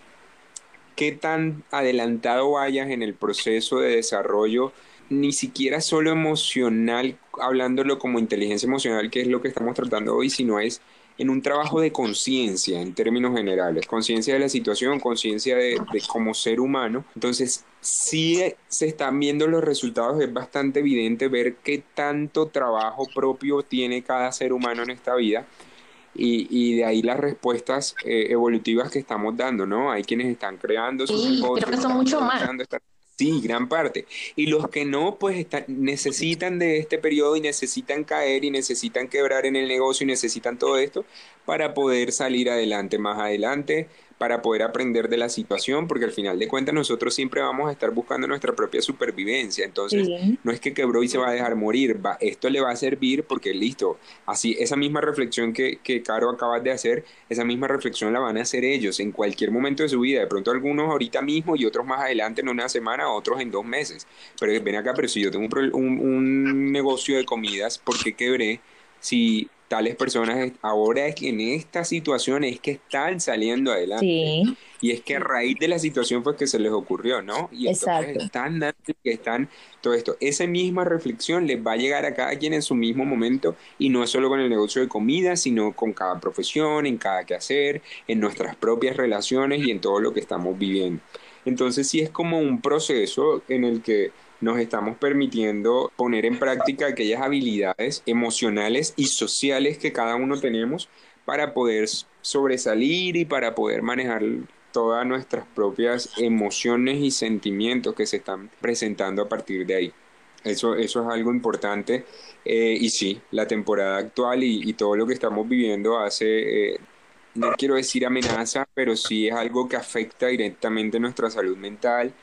qué tan adelantado vayas en el proceso de desarrollo, ni siquiera solo emocional, hablándolo como inteligencia emocional, que es lo que estamos tratando hoy, sino es en un trabajo de conciencia en términos generales, conciencia de la situación, conciencia de, de, como ser humano. Entonces, si se están viendo los resultados, es bastante evidente ver qué tanto trabajo propio tiene cada ser humano en esta vida. Y, y de ahí las respuestas eh, evolutivas que estamos dando, ¿no? Hay quienes están creando sus sí, creo que son mucho más. Sí, gran parte. Y los que no, pues necesitan de este periodo y necesitan caer y necesitan quebrar en el negocio y necesitan todo esto para poder salir adelante más adelante, para poder aprender de la situación, porque al final de cuentas nosotros siempre vamos a estar buscando nuestra propia supervivencia. Entonces, no es que quebró y se va a dejar morir, va, esto le va a servir porque listo, así esa misma reflexión que, que Caro acabas de hacer, esa misma reflexión la van a hacer ellos en cualquier momento de su vida, de pronto algunos ahorita mismo y otros más adelante en una semana, otros en dos meses. Pero ven acá, pero si yo tengo un, un, un negocio de comidas, ¿por qué quebré? Si tales personas ahora es que en esta situación es que están saliendo adelante. Y es que a raíz de la situación fue que se les ocurrió, ¿no? Y Exacto. están dando que están todo esto. Esa misma reflexión les va a llegar a cada quien en su mismo momento y no es solo con el negocio de comida, sino con cada profesión, en cada quehacer, en nuestras propias relaciones y en todo lo que estamos viviendo. Entonces sí es como un proceso en el que nos estamos permitiendo poner en práctica aquellas habilidades emocionales y sociales que cada uno tenemos para poder sobresalir y para poder manejar todas nuestras propias emociones y sentimientos que se están presentando a partir de ahí. Eso, eso es algo importante eh, y sí, la temporada actual y, todo lo que estamos viviendo hace, eh, no quiero decir amenaza, pero sí es algo que afecta directamente nuestra salud mental,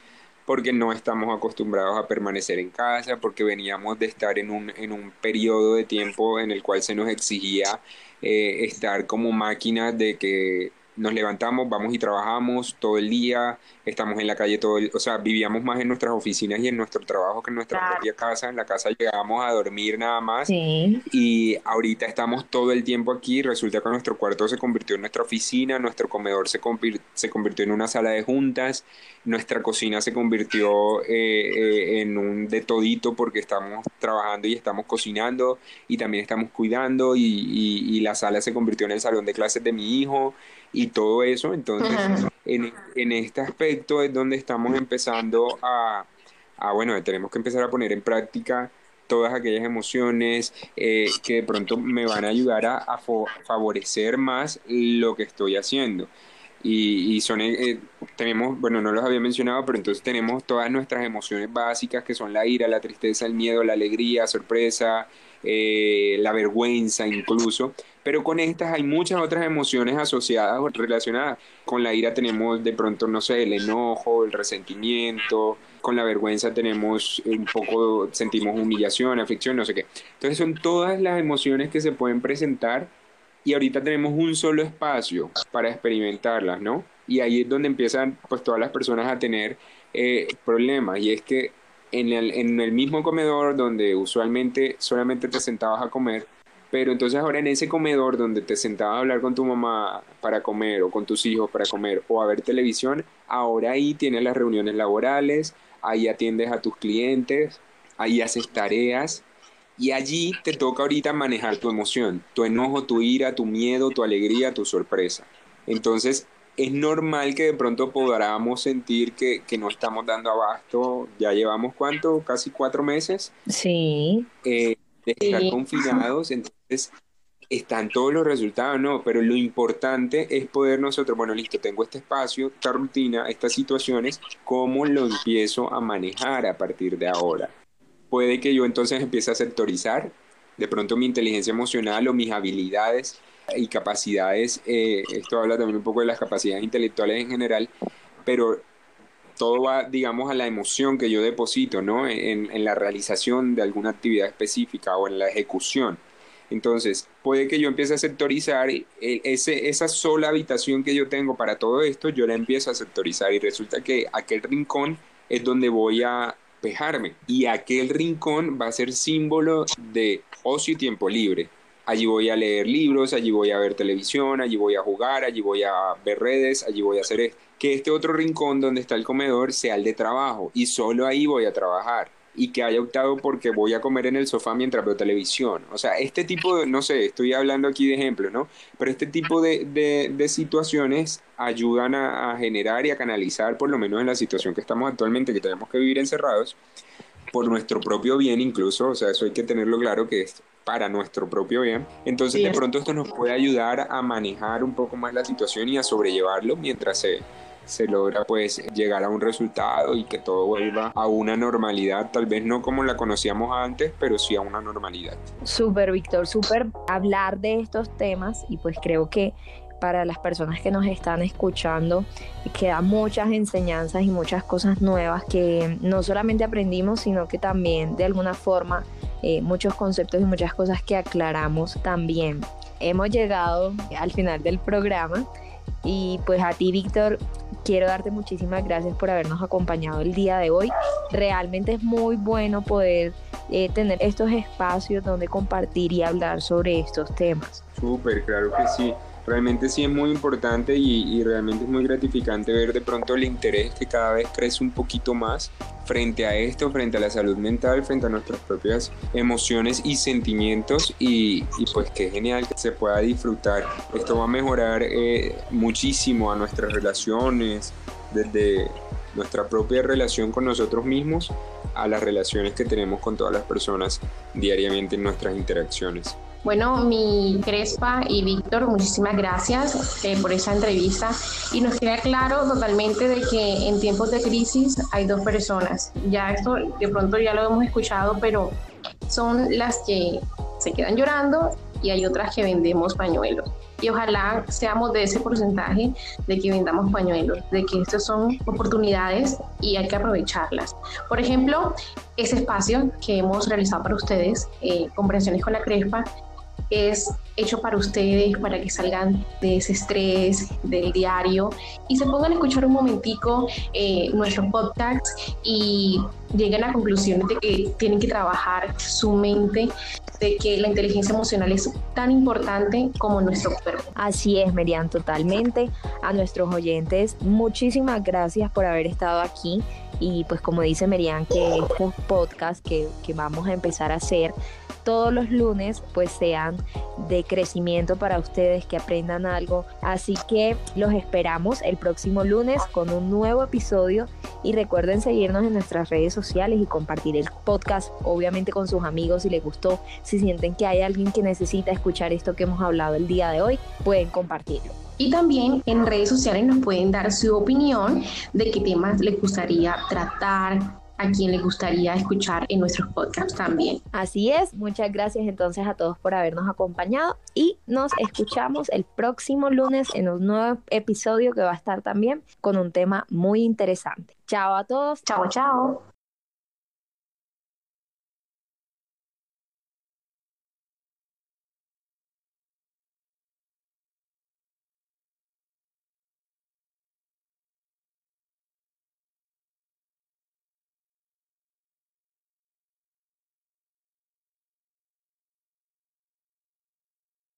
porque no estamos acostumbrados a permanecer en casa, porque veníamos de estar en un, en un periodo de tiempo en el cual se nos exigía eh, estar como máquinas de que nos levantamos, vamos y trabajamos todo el día, estamos en la calle todo el, o sea, vivíamos más en nuestras oficinas y en nuestro trabajo que en nuestra propia casa, en la casa llegábamos a dormir nada más. Y ahorita estamos todo el tiempo aquí, resulta que nuestro cuarto se convirtió en nuestra oficina, nuestro comedor se, se convirtió en una sala de juntas, nuestra cocina se convirtió eh, eh, en un de todito porque estamos trabajando y estamos cocinando y también estamos cuidando y, y la sala se convirtió en el salón de clases de mi hijo y todo eso. Entonces, en, en, este aspecto es donde estamos empezando a, a, bueno, tenemos que empezar a poner en práctica todas aquellas emociones eh, que de pronto me van a ayudar a, a favorecer más lo que estoy haciendo. Y, y son, eh, tenemos, bueno, no los había mencionado, pero entonces tenemos todas nuestras emociones básicas que son la ira, la tristeza, el miedo, la alegría, sorpresa, eh, la vergüenza incluso. Pero con estas hay muchas otras emociones asociadas o relacionadas. Con la ira tenemos de pronto, no sé, el enojo, el resentimiento. Con la vergüenza tenemos un poco, sentimos humillación, aflicción, no sé qué. Entonces son todas las emociones que se pueden presentar y ahorita tenemos un solo espacio para experimentarlas, ¿no? Y ahí es donde empiezan pues todas las personas a tener eh, problemas y es que en el, en el mismo comedor donde usualmente solamente te sentabas a comer, pero entonces ahora en ese comedor donde te sentabas a hablar con tu mamá para comer o con tus hijos para comer o a ver televisión, ahora ahí tienes las reuniones laborales, ahí atiendes a tus clientes, ahí haces tareas y allí te toca ahorita manejar tu emoción, tu enojo, tu ira, tu miedo, tu alegría, tu sorpresa. Entonces es normal que de pronto podamos sentir que, que no estamos dando abasto, ya llevamos cuánto, casi cuatro meses. Sí. Eh, de estar confinados, entonces están todos los resultados, no, pero lo importante es poder nosotros, bueno, listo, tengo este espacio, esta rutina, estas situaciones, ¿cómo lo empiezo a manejar a partir de ahora? Puede que yo entonces empiece a sectorizar de pronto mi inteligencia emocional o mis habilidades y capacidades, eh, esto habla también un poco de las capacidades intelectuales en general, pero todo va, digamos, a la emoción que yo deposito, ¿no? En, la realización de alguna actividad específica o en la ejecución. Entonces, puede que yo empiece a sectorizar ese, esa sola habitación que yo tengo para todo esto, yo la empiezo a sectorizar y resulta que aquel rincón es donde voy a pejarme y aquel rincón va a ser símbolo de ocio y tiempo libre. Allí voy a leer libros, allí voy a ver televisión, allí voy a jugar, allí voy a ver redes, allí voy a hacer esto que este otro rincón donde está el comedor sea el de trabajo y solo ahí voy a trabajar. y que haya optado porque voy a comer en el sofá mientras veo televisión. O sea, este tipo de, no sé, estoy hablando aquí de ejemplos, ¿no? Pero este tipo de, de, situaciones ayudan a, a, generar y a canalizar, por lo menos en la situación que estamos actualmente, que tenemos que vivir encerrados, por nuestro propio bien incluso, o sea, eso hay que tenerlo claro que es para nuestro propio bien. Entonces, de pronto esto nos puede ayudar a manejar un poco más la situación y a sobrellevarlo mientras se, se logra pues llegar a un resultado y que todo vuelva a una normalidad, tal vez no como la conocíamos antes, pero sí a una normalidad. Súper, Víctor, súper hablar de estos temas y pues creo que para las personas que nos están escuchando quedan muchas enseñanzas y muchas cosas nuevas que no solamente aprendimos, sino que también de alguna forma eh, muchos conceptos y muchas cosas que aclaramos también. Hemos llegado al final del programa y pues a ti, Víctor, quiero darte muchísimas gracias por habernos acompañado el día de hoy. Realmente es muy bueno poder eh, tener estos espacios donde compartir y hablar sobre estos temas. Súper, claro que sí realmente sí es muy importante y, realmente es muy gratificante ver de pronto el interés que cada vez crece un poquito más frente a esto, frente a la salud mental, frente a nuestras propias emociones y sentimientos y, pues qué genial que se pueda disfrutar. Esto va a mejorar eh, muchísimo a nuestras relaciones, desde nuestra propia relación con nosotros mismos a las relaciones que tenemos con todas las personas diariamente en nuestras interacciones. Bueno, mi Crespa y Víctor, muchísimas gracias eh, por esa entrevista y nos queda claro totalmente de que en tiempos de crisis hay dos personas. Ya esto de pronto ya lo hemos escuchado, pero son las que se quedan llorando y hay otras que vendemos pañuelos. Y ojalá seamos de ese porcentaje de que vendamos pañuelos, de que estas son oportunidades y hay que aprovecharlas. Por ejemplo, ese espacio que hemos realizado para ustedes, eh, Comprensiones con la Crespa, es hecho para ustedes, para que salgan de ese estrés del diario y se pongan a escuchar un momentico eh, nuestros podcasts y lleguen a conclusiones de que tienen que trabajar su mente, de que la inteligencia emocional es tan importante como nuestro cuerpo. Así es, Merian, totalmente. A nuestros oyentes, muchísimas gracias por haber estado aquí. Y pues como dice Merian, que estos podcasts que, que vamos a empezar a hacer todos los lunes pues sean de crecimiento para ustedes, que aprendan algo. Así que los esperamos el próximo lunes con un nuevo episodio y recuerden seguirnos en nuestras redes sociales y compartir el podcast obviamente con sus amigos si les gustó, si sienten que hay alguien que necesita escuchar esto que hemos hablado el día de hoy, pueden compartirlo. Y también en redes sociales nos pueden dar su opinión de qué temas les gustaría tratar, a quien le gustaría escuchar en nuestros podcasts también. Así es, muchas gracias entonces a todos por habernos acompañado y nos escuchamos el próximo lunes en un nuevo episodio que va a estar también con un tema muy interesante. Chao a todos. Chao, chao.